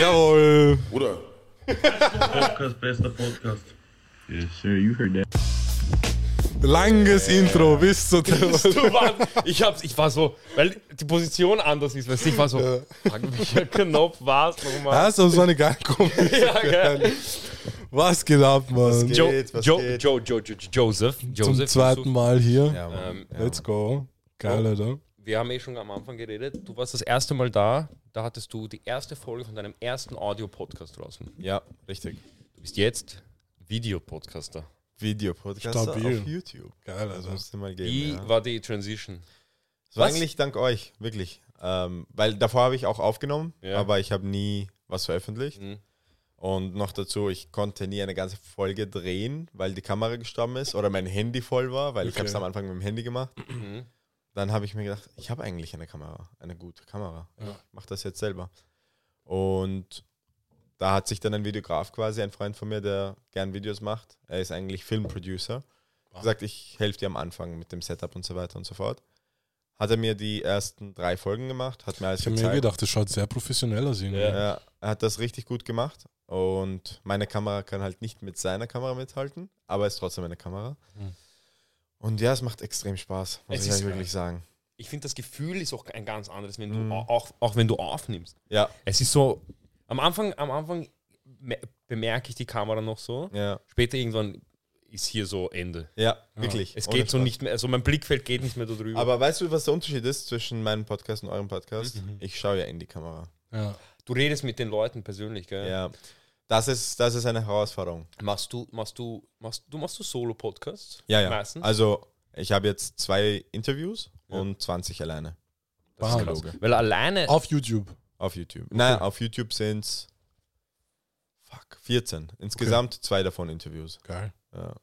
Jawohl. Bruder. Podcast, bester Podcast. Yes, sir, you heard that. Langes Intro bis zu Du warst, ich, hab's, ich war so, weil die Position anders ist, weißt du, ich war so, fuck, welcher Knopf war's nochmal? Hast du so eine geile Kombi? Ja, gell. Was geht ab, Mann? geht? Jo, was jo, geht? Jo, jo, jo, Joseph. Zum Joseph zweiten Mal hier. Ja, Mann. Ähm, Let's go. Geil, Alter. wir haben eh schon am Anfang geredet. Du warst das erste Mal da. Da hattest du die erste Folge von deinem ersten Audio-Podcast draußen. ja, richtig. Du bist jetzt Videopodcaster. Videopodcast Stabil. auf YouTube. Geil, Das also. musste mal Wie geben. Ja. war die Transition? Das war Was? eigentlich dank euch, wirklich. Ähm, weil davor habe ich auch aufgenommen, Ja. aber ich habe nie was veröffentlicht. Mhm. Und noch dazu, ich konnte nie eine ganze Folge drehen, weil die Kamera gestorben ist oder mein Handy voll war, weil ich Okay. habe es am Anfang mit dem Handy gemacht. Mhm. Dann habe ich mir gedacht, ich habe eigentlich eine Kamera, eine gute Kamera. Ja. Ich mache das jetzt selber. Und da hat sich dann ein Videograf quasi, ein Freund von mir, der gern Videos macht. Er ist eigentlich Filmproducer. Gesagt, ich helfe dir am Anfang mit dem Setup und so weiter und so fort. Hat er mir die ersten drei Folgen gemacht, hat mir alles Ich habe mir gedacht, das schaut sehr professionell aus. Ja. Ja, er hat das richtig gut gemacht und meine Kamera kann halt nicht mit seiner Kamera mithalten, aber ist trotzdem eine Kamera. Mhm. Und ja, es macht extrem Spaß, muss Es ich wirklich sagen. Ich finde, das Gefühl ist auch ein ganz anderes, wenn du Mhm. auch, auch wenn du aufnimmst. Ja, Es ist so, am Anfang, am Anfang me- bemerke ich die Kamera noch so. ja, Später irgendwann ist hier so Ende. ja, wirklich. Es geht so Spaß. nicht mehr, also mein Blickfeld geht nicht mehr da drüber. Aber weißt du, was der Unterschied ist zwischen meinem Podcast und eurem Podcast? Mhm. Ich schaue ja in die Kamera. Ja. du redest mit den Leuten persönlich, gell? Ja, das ist, das ist eine Herausforderung. Machst du, machst du, machst du machst du Solo-Podcasts? Ja, ja. Meistens? Also, ich habe jetzt zwei Interviews Ja. und 20 alleine das Wow. ist krass. Weil alleine, Auf YouTube. auf YouTube. Nein, auf YouTube sind es fuck, 14. Insgesamt zwei davon Interviews. Geil. Ja.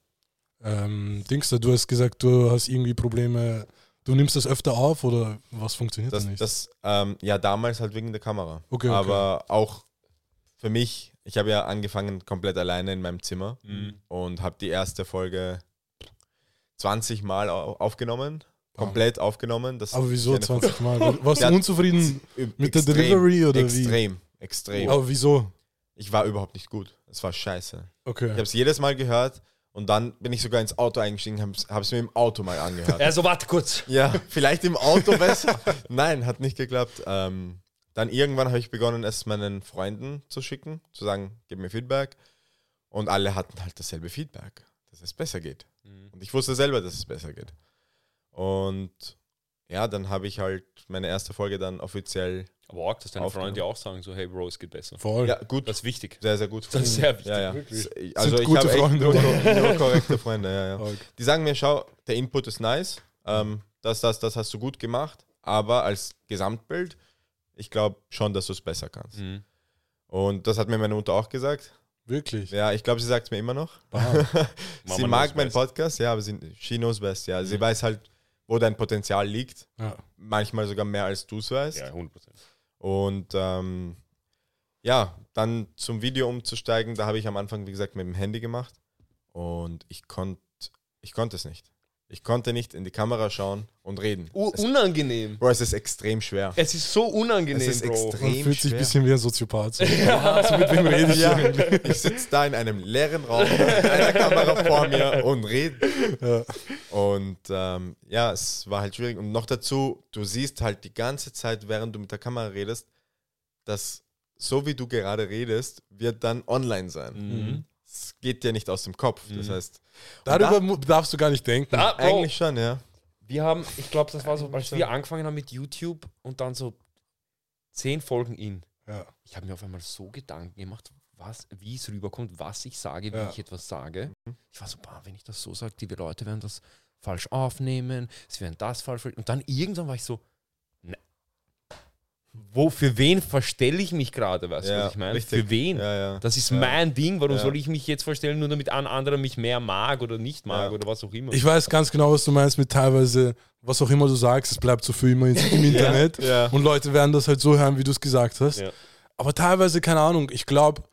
Ähm, Dingster, du hast gesagt, du hast irgendwie Probleme. Du nimmst das öfter auf oder was funktioniert Das, da nicht? das ähm, ja, damals halt wegen der Kamera. Okay, okay. Aber auch für mich, ich habe ja angefangen komplett alleine in meinem Zimmer Mhm. und habe die erste Folge 20 Mal au- aufgenommen. Wow. Komplett aufgenommen. Das Aber wieso ist eine 20 Mal? Warst du unzufrieden? Mit der Delivery oder wie? Extrem, extrem. Aber wieso? Ich war überhaupt nicht gut. Es war scheiße. Ich Okay. habe es jedes Mal gehört und dann bin ich sogar ins Auto eingestiegen, habe es mir im Auto mal angehört. also warte kurz. Ja, vielleicht im Auto besser. Nein, hat nicht geklappt. Ähm, dann irgendwann habe ich begonnen, es meinen Freunden zu schicken, zu sagen, gib mir Feedback. Und alle hatten halt dasselbe Feedback, dass es besser geht. Und ich wusste selber, dass es besser geht. Und ja, dann habe ich halt meine erste Folge dann offiziell, Aber auch, dass deine. Freunde auch sagen, so, hey Bro, es geht besser. Voll. ja gut, Das ist wichtig. sehr, sehr gut. Das ist sehr wichtig, Ja, ja. wirklich. Also ich gute habe echt Freunde, nur, nur korrekte Freunde, ja, ja. Okay. Die sagen mir, schau, der Input ist nice, ähm, das, das, das hast du gut gemacht, aber als Gesamtbild, ich glaube schon, dass du es besser kannst. Mhm. Und das hat mir meine Mutter auch gesagt. Wirklich. Ja, ich glaube, sie sagt es mir immer noch. Sie Mama mag meinen best. Podcast, ja, aber sie, she knows best, ja. Sie weiß halt, wo dein Potenzial liegt. Ja. Manchmal sogar mehr, als du es weißt. Ja, 100%. Und ähm, ja, dann zum Video umzusteigen, da habe ich am Anfang, wie gesagt, mit dem Handy gemacht. Und ich konnte ich konnte es nicht. Ich konnte nicht in die Kamera schauen und reden. U es, unangenehm. Bro, es ist extrem schwer. Es ist so unangenehm, Es ist Bro. extrem Man fühlt sich ein bisschen wie ein Soziopath. So. so mit wem rede ich Ja, ich sitze da in einem leeren Raum mit einer Kamera vor mir und rede. Ja. Und ähm, ja, es war halt schwierig. Und noch dazu, du siehst halt die ganze Zeit, während du mit der Kamera redest, dass so wie du gerade redest, wird dann online sein. Mhm. Es geht dir nicht aus dem Kopf. Das heißt, Darüber mu- darfst du gar nicht denken. Da, da, Bro, eigentlich schon, ja. wir haben, ich glaube, das war so, als wir angefangen haben mit YouTube und dann so zehn Folgen in. Ja. Ich habe mir auf einmal so Gedanken gemacht, was, wie es rüberkommt, was ich sage, wie Ja. ich etwas sage. Ich war so, boah, wenn ich das so sage, die Leute werden das falsch aufnehmen, sie werden das falsch. Und dann irgendwann war ich so, wo, für wen verstelle ich mich gerade, weißt du, Ja, was ich meine? richtig. Für wen? Ja, ja. Das ist Ja. mein Ding, warum Ja. soll ich mich jetzt verstellen, nur damit ein anderer mich mehr mag oder nicht mag Ja. oder was auch immer. Ich weiß ganz genau, was du meinst mit teilweise, was auch immer du sagst, es bleibt so für immer im Internet. Ja. Und Leute werden das halt so hören, wie du es gesagt hast. Ja. Aber teilweise, keine Ahnung, ich glaube,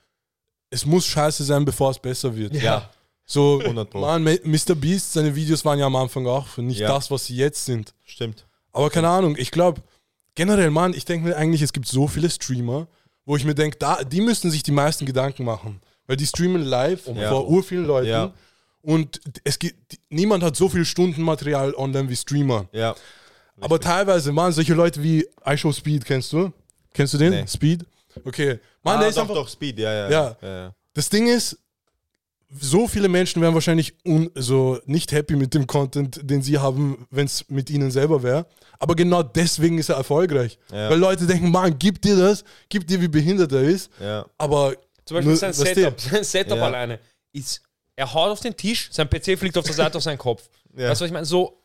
es muss scheiße sein, bevor es besser wird. Ja, So, 100 Pro. man, Mr. Beast, seine Videos waren ja am Anfang auch nicht Ja. das, was sie jetzt sind. stimmt. Aber keine Ahnung, ich glaube, generell, Mann, ich denke mir eigentlich, es gibt so viele Streamer, wo ich mir denke, da, die müssten sich die meisten Gedanken machen. Weil die streamen live Ja. vor ur vielen Leuten. Ja. Und es gibt, niemand hat so viel Stundenmaterial online wie Streamer. Ja. Aber teilweise waren solche Leute wie iShow Speed, kennst du? Kennst du den? Nee. Speed? Okay. Mann, ah, der ist doch, einfach. doch, Speed, ja. Ja. ja, ja. Das Ding ist, so viele Menschen wären wahrscheinlich un, so nicht happy mit dem Content, den sie haben, wenn es mit ihnen selber wäre. Aber genau deswegen ist er erfolgreich. Ja. Weil Leute denken, Mann, gib dir das, gib dir, wie behindert er ist. ja. Aber Zum Beispiel nur, sein Setup, sein Setup Ja. alleine ist, er haut auf den Tisch, sein PC fliegt auf der Seite auf seinen Kopf. Ja. Weißt du, was ich meine? So,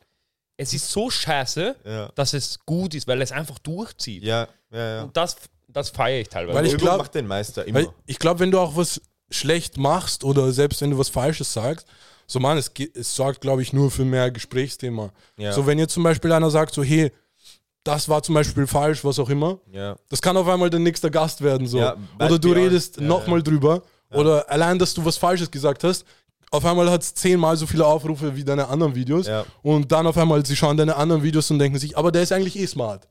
es ist so scheiße, Ja. dass es gut ist, weil es einfach durchzieht. Ja, ja, ja. Und das, das feiere ich teilweise. Weil ich Übung glaub- macht den Meister immer. Weil ich glaube, wenn du auch was schlecht machst oder selbst wenn du was Falsches sagst, so Mann, es, es sorgt, glaube ich, nur für mehr Gesprächsthema. Ja. So, wenn jetzt zum Beispiel einer sagt, so, hey, das war zum Beispiel falsch, was auch immer, ja. das kann auf einmal der nächste Gast werden. So. Ja, oder du redest nochmal drüber. Oder allein, dass du was Falsches gesagt hast, auf einmal hat es zehnmal so viele Aufrufe wie deine anderen Videos. Und dann auf einmal, sie schauen deine anderen Videos und denken sich, aber der ist eigentlich eh smart.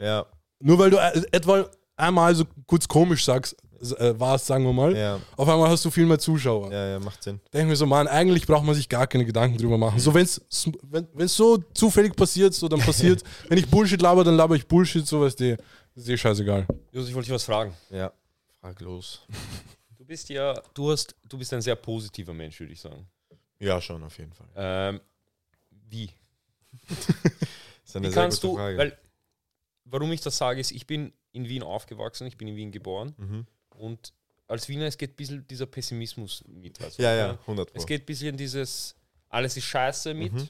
Nur weil du äh, etwa einmal so kurz komisch sagst, äh, warst, sagen wir mal, ja, auf einmal hast du viel mehr Zuschauer. ja, ja, macht Sinn. Denken wir so, Mann, eigentlich braucht man sich gar keine Gedanken drüber machen. So, wenn's, wenn es so zufällig passiert, so dann passiert. wenn ich Bullshit laber, dann laber ich Bullshit, so weißt du, ist eh scheißegal. Josef, ich wollte dich was fragen. Ja, frag los. Du bist ja, du hast, du bist ein sehr positiver Mensch, würde ich sagen. Ja, schon, auf jeden Fall. Ähm, wie? Das ist eine Wie sehr kannst gute du, Frage. weil, warum ich das sage, ist, ich bin in Wien aufgewachsen, ich bin in Wien geboren Mhm. Und als Wiener, es geht ein bisschen dieser Pessimismus mit. Also, ja, ja, 100 Pro. Es geht ein bisschen dieses, alles ist scheiße mit Mhm.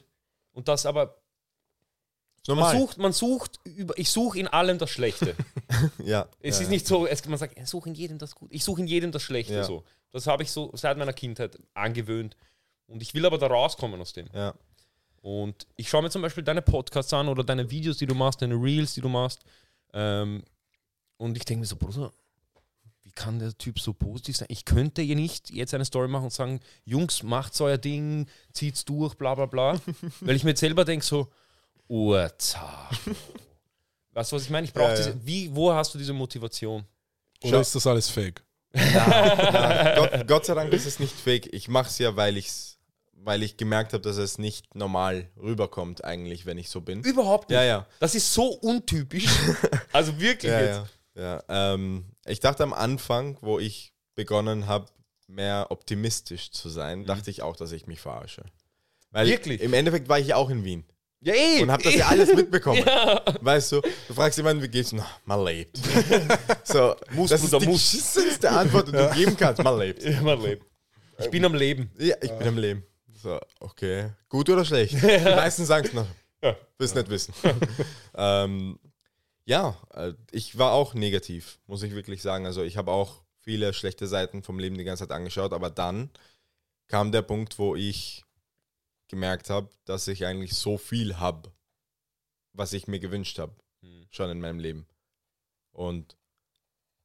und das aber, Ist man normal. sucht, man sucht, über, ich suche in allem das Schlechte. ja, Es ja, ist nicht so, es, man sagt, ich suche in jedem das Gute. Ich suche in jedem das Schlechte. Ja. So. Das habe ich so seit meiner Kindheit angewöhnt. Und ich will aber da rauskommen aus dem. Ja, Und ich schaue mir zum Beispiel deine Podcasts an oder deine Videos, die du machst, deine Reels, die du machst. Ähm, und ich denke mir so, Bruder, kann der Typ so positiv sein? Ich könnte ihr nicht jetzt eine Story machen und sagen, Jungs, macht's euer Ding, zieht's durch, bla bla bla. Weil ich mir jetzt selber denke so, Urzach. Weißt du, was ich meine? Ich brauche Ja, ja. wie, wo hast du diese Motivation? Oder Schau. ist das alles fake? Na, Gott, Gott sei Dank ist es nicht fake. Ich mache es ja, weil, ich's, weil ich gemerkt habe, dass es nicht normal rüberkommt, eigentlich, wenn ich so bin. Überhaupt nicht. Ja, ja. Das ist so untypisch. Also wirklich Ja, jetzt. Ja, ja. Ähm, ich dachte am Anfang, wo ich begonnen habe, mehr optimistisch zu sein, dachte ich auch, dass ich mich verarsche. Weil Wirklich? im Endeffekt war ich ja auch in Wien Ja, eh. und habe das ja alles mitbekommen. Weißt du, du fragst jemanden, wie geht's? Na, man lebt. so, Muss, das ist die muss. beschissenste Antwort, die du geben kannst. Man lebt. Ja, man lebt. Ich bin am Leben. Ja, ich bin am Leben. So, okay. Gut oder schlecht? Die meisten sagen es noch. Ja. Willst nicht wissen. ähm, ja, äh, ich war auch negativ, muss ich wirklich sagen. Also ich habe auch viele schlechte Seiten vom Leben die ganze Zeit angeschaut, aber dann kam der Punkt, wo ich gemerkt habe, dass ich eigentlich so viel habe, was ich mir gewünscht habe, Hm. schon in meinem Leben. Und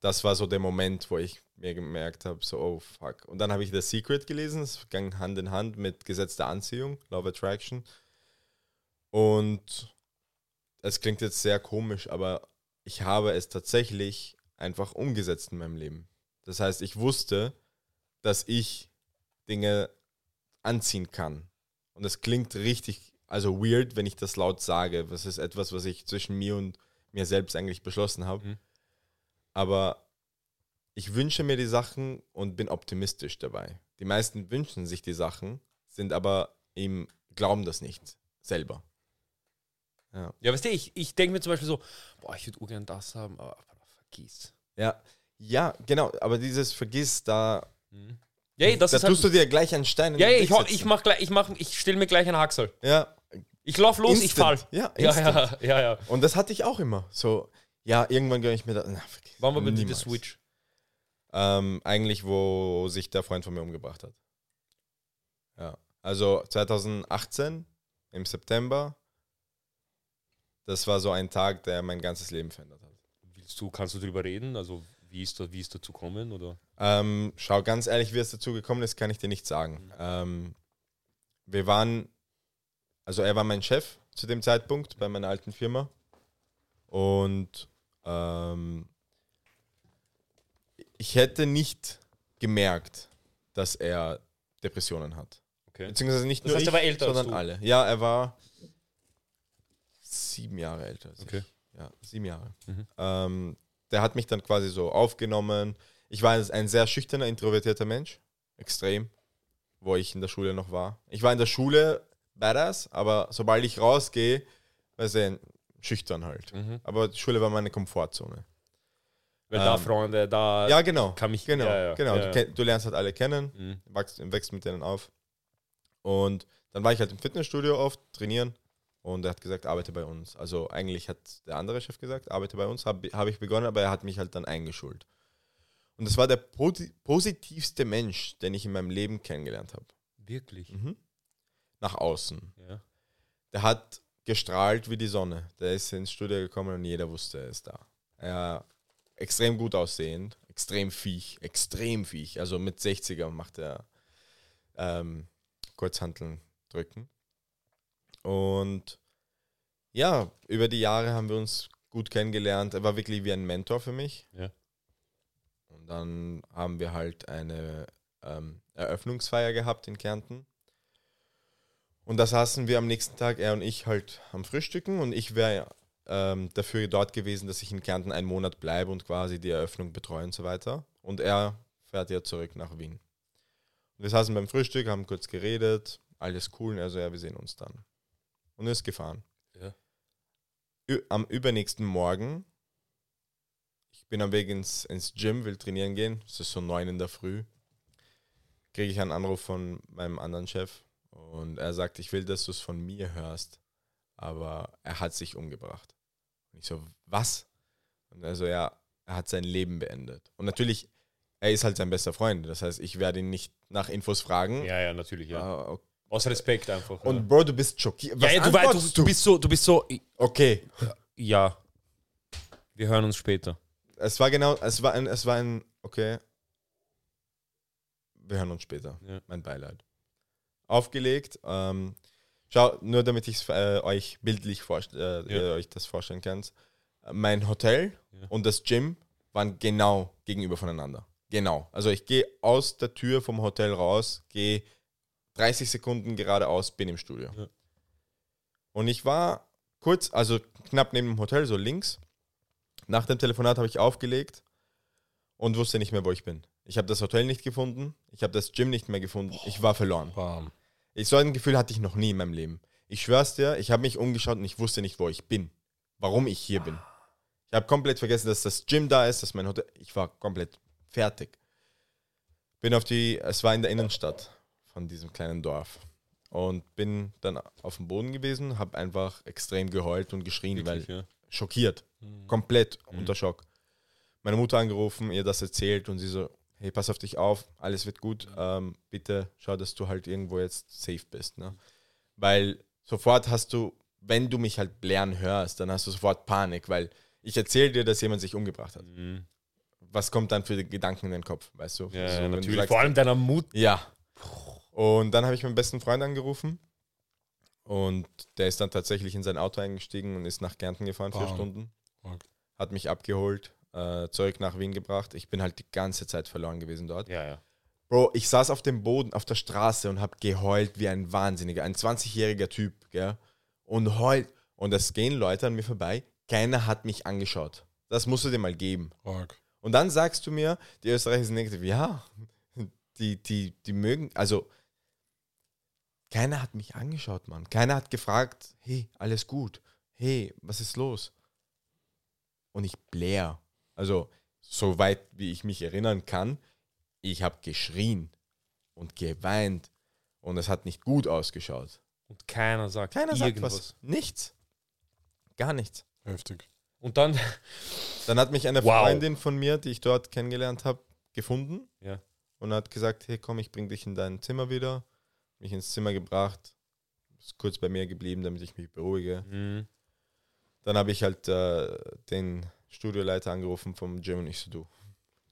das war so der Moment, wo ich mir gemerkt habe, so, oh fuck. Und dann habe ich The Secret gelesen, es ging Hand in Hand mit Gesetz der Anziehung, Love Attraction. Und es klingt jetzt sehr komisch, aber ich habe es tatsächlich einfach umgesetzt in meinem Leben. Das heißt, ich wusste, dass ich Dinge anziehen kann. Und es klingt richtig, also weird, wenn ich das laut sage. Das ist etwas, was ich zwischen mir und mir selbst eigentlich beschlossen habe. Mhm. Aber ich wünsche mir die Sachen und bin optimistisch dabei. Die meisten wünschen sich die Sachen, sind aber eben, glauben das nicht selber. Ja, weißt du, ich, ich denke mir zum Beispiel so, boah, ich würde urgern das haben, aber vergiss. Ja, ja, genau. Aber dieses Vergiss, da, Ja, ey, das da ist halt, tust du dir gleich einen Stein in ja, den Weg ich, ich mach gleich, ich mach, ich stelle mir gleich einen Haxel. Ja, Ich lauf los, ich fall. instant. Ja, Ja, instant. ja, ja, ja. Und das hatte ich auch immer. So, ja, irgendwann gönne ich mir da. Na, vergiss, Wann war bei dir niemals. Switch? Ähm, eigentlich, wo sich der Freund von mir umgebracht hat. Ja. Also 2018 im September. Das war so ein Tag, der mein ganzes Leben verändert hat. Willst du, kannst du darüber reden? Also, wie ist, da, wie ist dazu gekommen? Oder? Ähm, schau, ganz ehrlich, wie es dazu gekommen ist, kann ich dir nicht sagen. Ähm, wir waren, also er war mein Chef zu dem Zeitpunkt bei meiner alten Firma. Und ähm, ich hätte nicht gemerkt, dass er Depressionen hat. Okay. Beziehungsweise nicht Das nur heißt, ich, er war älter als sondern alle. Ja, er war sieben Jahre älter. Okay. Ich. Ja, sieben Jahre. Mhm. Ähm, der hat mich dann quasi so aufgenommen. Ich war ein sehr schüchterner, introvertierter Mensch. Extrem. Wo ich in der Schule noch war. Ich war in der Schule badass, aber sobald ich rausgehe, war sehr schüchtern halt. Mhm. Aber die Schule war meine Komfortzone. Weil da Ähm, Freunde, da Ja, genau. kann mich Genau, ja, ja, genau. Ja, Du, du lernst halt alle kennen, Mhm. wächst, wächst mit denen auf. Und dann war ich halt im Fitnessstudio oft trainieren und er hat gesagt, arbeite bei uns. Also eigentlich hat der andere Chef gesagt, arbeite bei uns, habe hab ich begonnen, aber er hat mich halt dann eingeschult. Und das war der posi- positivste Mensch, den ich in meinem Leben kennengelernt habe. Wirklich. Mhm. Nach außen. Ja. Der hat gestrahlt wie die Sonne. Der ist ins Studio gekommen und jeder wusste, er ist da. Er extrem gut aussehend, extrem viech, extrem viech. Also mit 60er macht er ähm, Kurzhanteln drücken. Und ja, über die Jahre haben wir uns gut kennengelernt. Er war wirklich wie ein Mentor für mich. Ja. Und dann haben wir halt eine ähm, Eröffnungsfeier gehabt in Kärnten. Und da saßen wir am nächsten Tag, er und ich, halt am Frühstücken und ich wäre ähm, dafür dort gewesen, dass ich in Kärnten einen Monat bleibe und quasi die Eröffnung betreue und so weiter. Und er fährt ja zurück nach Wien. Und wir saßen beim Frühstück, haben kurz geredet, alles cool, also ja, wir sehen uns dann. Und er ist gefahren. Ja. Am übernächsten Morgen, ich bin am Weg ins, ins Gym, will trainieren gehen, es ist so neun in der Früh, kriege ich einen Anruf von meinem anderen Chef und er sagt, ich will, dass du es von mir hörst, aber er hat sich umgebracht. Und ich so, was? Und er so, ja, er hat sein Leben beendet. Und natürlich, er ist halt sein bester Freund, das heißt, ich werde ihn nicht nach Infos fragen. ja, ja, natürlich, ja. Ah, okay. Aus Respekt einfach. Und Bro, du bist schockiert. ja, Was ja, du, weißt, du, du bist so, du bist so, Okay, ja. Wir hören uns später. es war genau, es war ein, es war ein, okay. Wir hören uns später. Ja. Mein Beileid. Aufgelegt. Ähm, schau, nur damit ich äh, euch bildlich vorst äh, Ja. ihr euch das vorstellen könnt. Mein Hotel Ja. und das Gym waren genau gegenüber voneinander. Genau. Also ich gehe aus der Tür vom Hotel raus, gehe 30 Sekunden geradeaus, bin im Studio. Ja. Und ich war kurz, also knapp neben dem Hotel, so links. Nach dem Telefonat habe ich aufgelegt und wusste nicht mehr, wo ich bin. Ich habe das Hotel nicht gefunden, ich habe das Gym nicht mehr gefunden, ich war verloren. Bam. Ich, so ein Gefühl hatte ich noch nie in meinem Leben. Ich schwör's dir, ich habe mich umgeschaut und ich wusste nicht, wo ich bin. Warum ich hier bin. Ich habe komplett vergessen, dass das Gym da ist, dass mein Hotel. Ich war komplett fertig. Bin auf die. Es war in der Innenstadt von diesem kleinen Dorf. Und bin dann auf dem Boden gewesen, habe einfach extrem geheult und geschrien, Wirklich, weil ja. schockiert. Komplett unter Schock. Meine Mutter angerufen, ihr das erzählt und sie so, hey, pass auf dich auf, alles wird gut. Ähm, bitte schau, dass du halt irgendwo jetzt safe bist. Ne? Weil sofort hast du, wenn du mich halt blären hörst, dann hast du sofort Panik, weil ich erzähle dir, dass jemand sich umgebracht hat. Mhm. Was kommt dann für Gedanken in den Kopf, weißt du? Ja, So, ja, natürlich. sagst- Vor allem deiner Mutter. ja. Und dann habe ich meinen besten Freund angerufen und der ist dann tatsächlich in sein Auto eingestiegen und ist nach Kärnten gefahren, vier Bam. Stunden. Hat mich abgeholt, äh, zurück nach Wien gebracht. Ich bin halt die ganze Zeit verloren gewesen dort. Ja, ja. Bro, ich saß auf dem Boden, auf der Straße und habe geheult wie ein Wahnsinniger, ein 20-jähriger Typ, gell? Und heult. Und es gehen Leute an mir vorbei. Keiner hat mich angeschaut. Das musst du dir mal geben. Fuck. Und dann sagst du mir, die Österreicher sind negativ. Ja, die, die, die mögen, also keiner hat mich angeschaut, Mann. Keiner hat gefragt, hey, alles gut. Hey, was ist los? Und ich blär. Also, soweit wie ich mich erinnern kann, ich habe geschrien und geweint und es hat nicht gut ausgeschaut. Und keiner sagt Keiner sagt irgendwas. was. Nichts. Gar nichts. Heftig. Und dann, Dann hat mich eine Wow. Freundin von mir, die ich dort kennengelernt habe, gefunden ja. und hat gesagt, hey komm, ich bring dich in dein Zimmer wieder. Mich ins Zimmer gebracht, ist kurz bei mir geblieben, damit ich mich beruhige. Mhm. Dann habe ich halt äh, den Studioleiter angerufen vom Gym und ich so, du,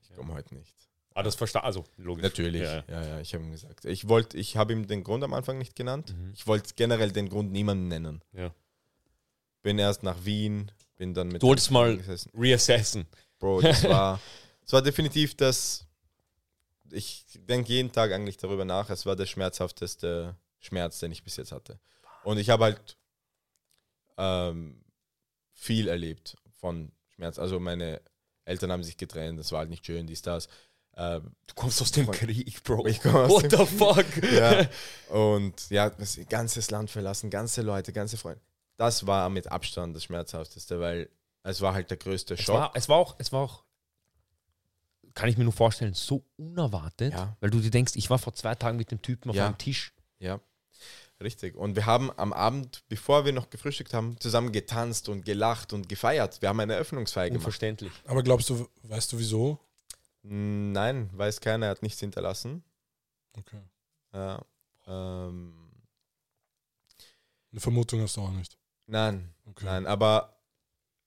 ich komme heute nicht. Ah, das verstehe Also, logisch. Natürlich, Ja, ja, ja. ja, ich habe ihm gesagt. Ich wollte, ich habe ihm den Grund am Anfang nicht genannt. Mhm. Ich wollte generell den Grund niemandem nennen. Ja. Bin erst nach Wien, bin dann mit Du wolltest mal gesessen. reassessen. Bro, das war es war definitiv das, ich denke jeden Tag eigentlich darüber nach, es war der schmerzhafteste Schmerz, den ich bis jetzt hatte. Und ich habe halt ähm, viel erlebt von Schmerz. Also meine Eltern haben sich getrennt, das war halt nicht schön, dies, das. Ähm, Du kommst aus dem Krieg, Bro. Ich komme aus What the fuck? ja. Und ja, das ganzes Land verlassen, ganze Leute, ganze Freunde. Das war mit Abstand das Schmerzhafteste, weil es war halt der größte Es Schock. war, es war auch, es war auch, kann ich mir nur vorstellen, so unerwartet, Ja. weil du dir denkst, ich war vor zwei Tagen mit dem Typen auf Ja. einem Tisch. Ja, richtig. Und wir haben am Abend, bevor wir noch gefrühstückt haben, zusammen getanzt und gelacht und gefeiert. Wir haben eine Eröffnungsfeier gemacht. Unverständlich. Aber glaubst du, weißt du wieso? Nein, weiß keiner, er hat nichts hinterlassen. Okay. Ja. Ähm, Eine Vermutung hast du auch nicht. nein, Okay. nein, aber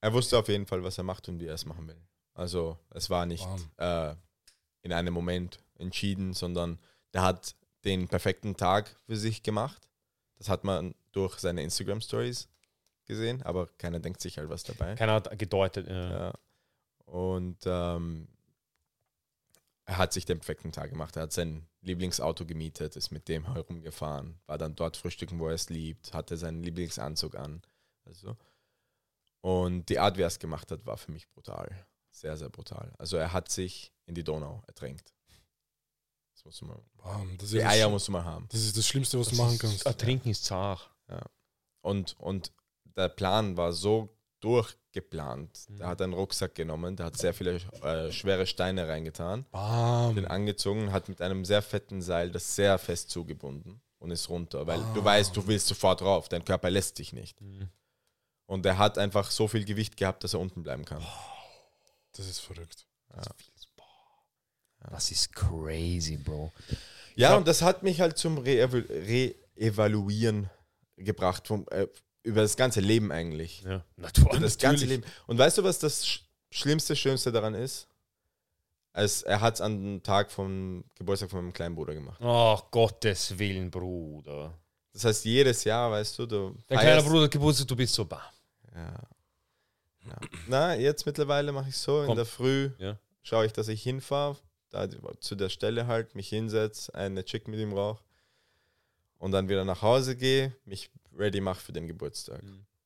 er wusste auf jeden Fall, was er macht und wie er es machen will. Also es war nicht äh, in einem Moment entschieden, sondern der hat den perfekten Tag für sich gemacht. Das hat man durch seine Instagram-Stories gesehen, aber keiner denkt sich halt was dabei. Keiner hat gedeutet. äh, Ja. Und ähm, er hat sich den perfekten Tag gemacht. Er hat sein Lieblingsauto gemietet, ist mit dem herumgefahren, war dann dort frühstücken, wo er es liebt, hatte seinen Lieblingsanzug an. Also. Und die Art, wie er es gemacht hat, war für mich brutal. Sehr, sehr brutal. Also er hat sich in die Donau ertränkt. Das musst du mal. Bam, das, ist Die ja das, Eier musst du mal haben. das ist das Schlimmste, was das du machen ist- kannst. Ertrinken ist zart. Und, und der Plan war so durchgeplant. Mhm. Der hat einen Rucksack genommen, der hat sehr viele äh, schwere Steine reingetan. Bam. den angezogen, hat mit einem sehr fetten Seil das sehr fest zugebunden und ist runter, weil du Ah. weißt, du willst sofort rauf, dein Körper lässt dich nicht. Mhm. Und er hat einfach so viel Gewicht gehabt, dass er unten bleiben kann. Das ist verrückt. Das ist crazy, Bro. Ja, glaub- und das hat mich halt zum Re-Evalu- Re-Evaluieren gebracht, vom, äh, über das ganze Leben eigentlich. Ja, Über natürlich. das ganze Leben. Und weißt du, was das Sch- Schlimmste, Schönste daran ist? Es, er hat es an dem Tag vom Geburtstag von meinem kleinen Bruder gemacht. Ach, Gottes Willen, Bruder. Das heißt, jedes Jahr, weißt du, du Dein kleiner Bruder Geburtstag, du bist so bah. Ja. Ja. Na, jetzt mittlerweile mache ich so, in der Früh Ja. schaue ich, dass ich hinfahre, da zu der Stelle halt, mich hinsetze, eine Chick mit ihm rauche und dann wieder nach Hause gehe, mich ready mache für den Geburtstag.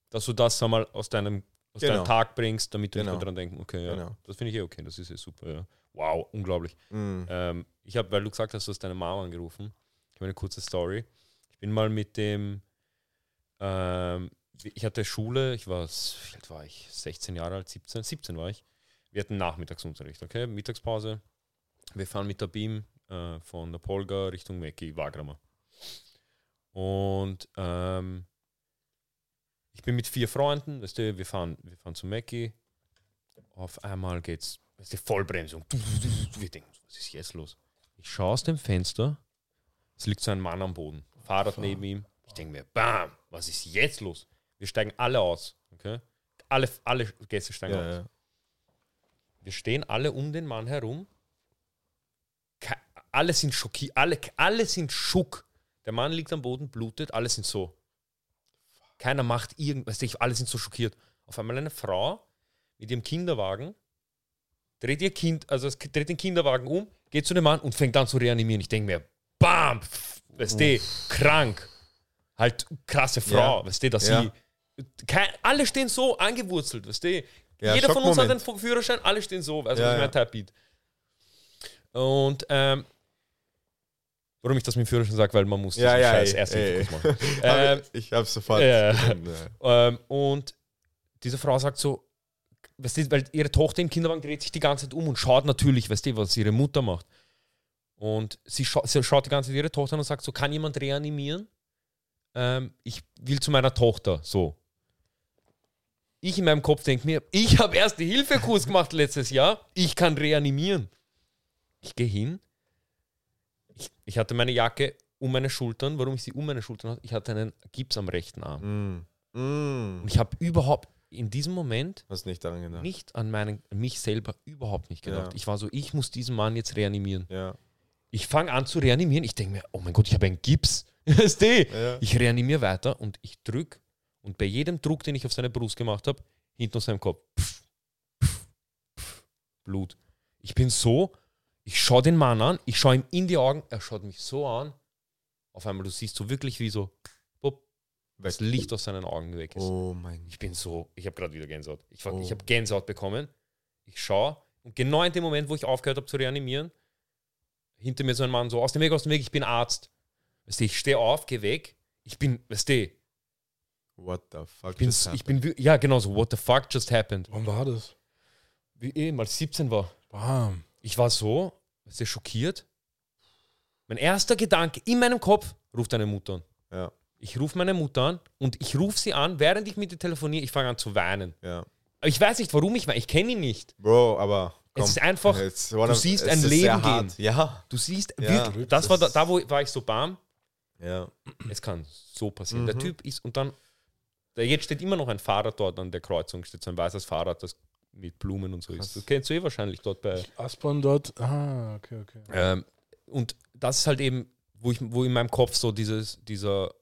Dass du das einmal aus deinem, aus Genau. deinem Tag bringst, damit du nicht Genau. mehr dran denken, okay, ja. Genau. Das finde ich eh okay, das ist eh super, ja. Wow, unglaublich. Mm. Ähm, ich habe, weil du gesagt hast, du hast deine Mama angerufen. Ich habe eine kurze Story. Ich bin mal mit dem, ähm, ich hatte Schule, ich war, wie alt war ich? 16 Jahre alt, 17, 17 war ich. Wir hatten Nachmittagsunterricht, okay? Mittagspause. Wir fahren mit der Beam äh, von der Polga Richtung Mecki, Wagramer. Und ähm, ich bin mit vier Freunden, weißt du, wir fahren, wir fahren zu Mecki. Auf einmal geht's, weißt du, Vollbremsung. Wir denken, was ist jetzt los? Ich schaue aus dem Fenster, es liegt so ein Mann am Boden, Fahrrad neben ihm. Ich denke mir, bam, was ist jetzt los? Wir steigen alle aus, okay? Alle, alle Gäste steigen aus. Ja, ja. Wir stehen alle um den Mann herum. Ke alle sind schockiert, alle, alle sind schock. Der Mann liegt am Boden, blutet, alle sind so. Keiner macht irgendwas, alle sind so schockiert. Auf einmal eine Frau mit ihrem Kinderwagen dreht ihr Kind, also dreht den Kinderwagen um, geht zu dem Mann und fängt an zu reanimieren. Ich denke mir, bam, weißt du, krank. Halt krasse Frau, Ja. weißt du, dass Ja. sie. Kein, alle stehen so angewurzelt, weißt du. Ja, Jeder von uns hat einen. Führerschein, alle stehen so, also Ja, ich mein Typebeat. Und ähm, warum ich das mit dem Führerschein sage, weil man muss Ja, diesen ja, scheiß ey. machen. ähm, ich habe sofort. ja. gefunden, ja. ähm, und diese Frau sagt so, weißt du, weil ihre Tochter im Kinderwagen dreht sich die ganze Zeit um und schaut natürlich, weißt du, was ihre Mutter macht. Und sie, scha sie schaut die ganze Zeit ihre Tochter an und sagt so, kann jemand reanimieren? Ähm, ich will zu meiner Tochter, so. Ich in meinem Kopf denke mir, ich habe erste Hilfekurs gemacht letztes Jahr, ich kann reanimieren. Ich gehe hin, ich, ich hatte meine Jacke um meine Schultern. Warum ich sie um meine Schultern hatte? Ich hatte einen Gips am rechten Arm. Mm. Mm. Und ich habe überhaupt in diesem Moment Hast nicht daran gedacht. nicht an meinen, mich selber überhaupt nicht gedacht. Ja. Ich war so, ich muss diesen Mann jetzt reanimieren. Ja. Ich fange an zu reanimieren. Ich denke mir, oh mein Gott, ich habe einen Gips. Ja. Ich reanimiere weiter und ich drücke. Und bei jedem Druck, den ich auf seine Brust gemacht habe, hinten aus seinem Kopf, pff, pff, pff, Blut. Ich bin so, ich schaue den Mann an, ich schaue ihm in die Augen, er schaut mich so an. Auf einmal, du siehst so wirklich, wie so bupp, das Licht aus seinen Augen weg ist. Oh mein Ich bin so, ich habe gerade wieder Gänsehaut. Ich, war- ich Oh. habe Gänsehaut bekommen. Ich schaue und genau in dem Moment, wo ich aufgehört habe zu reanimieren, hinter mir so ein Mann so, aus dem Weg, aus dem Weg, ich bin Arzt. Weißt du, ich stehe auf, gehe weg. Ich bin, weißt du, What the fuck? bin, just ich happened? bin, wir- ja genau so, what the fuck just happened. Wann war das? Wie ich mal 17 war. Bam. Ich war so, du, schockiert. Mein erster Gedanke in meinem Kopf, ruft deine Mutter an. Ja, Ich rufe meine Mutter an und ich rufe sie an, während ich mit ihr telefoniere, ich fange an zu weinen. ja. Aber ich weiß nicht, warum ich weine. Ich kenne ihn nicht. Bro, aber. Es ist einfach, du siehst es ein ist Leben sehr gehen. hart. Ja, Du siehst, Ja, wirklich, das war da, da, wo war ich so bam. ja. Es kann so passieren. Der Mhm. Typ ist, und dann, da jetzt steht immer noch ein Fahrrad dort an der Kreuzung, steht so ein weißes Fahrrad, das mit Blumen und so ist. Das kennst du eh wahrscheinlich dort bei. Aspern dort. Ah, okay, okay. Ähm, und das ist halt eben, wo, ich, wo in meinem Kopf so dieses, dieser,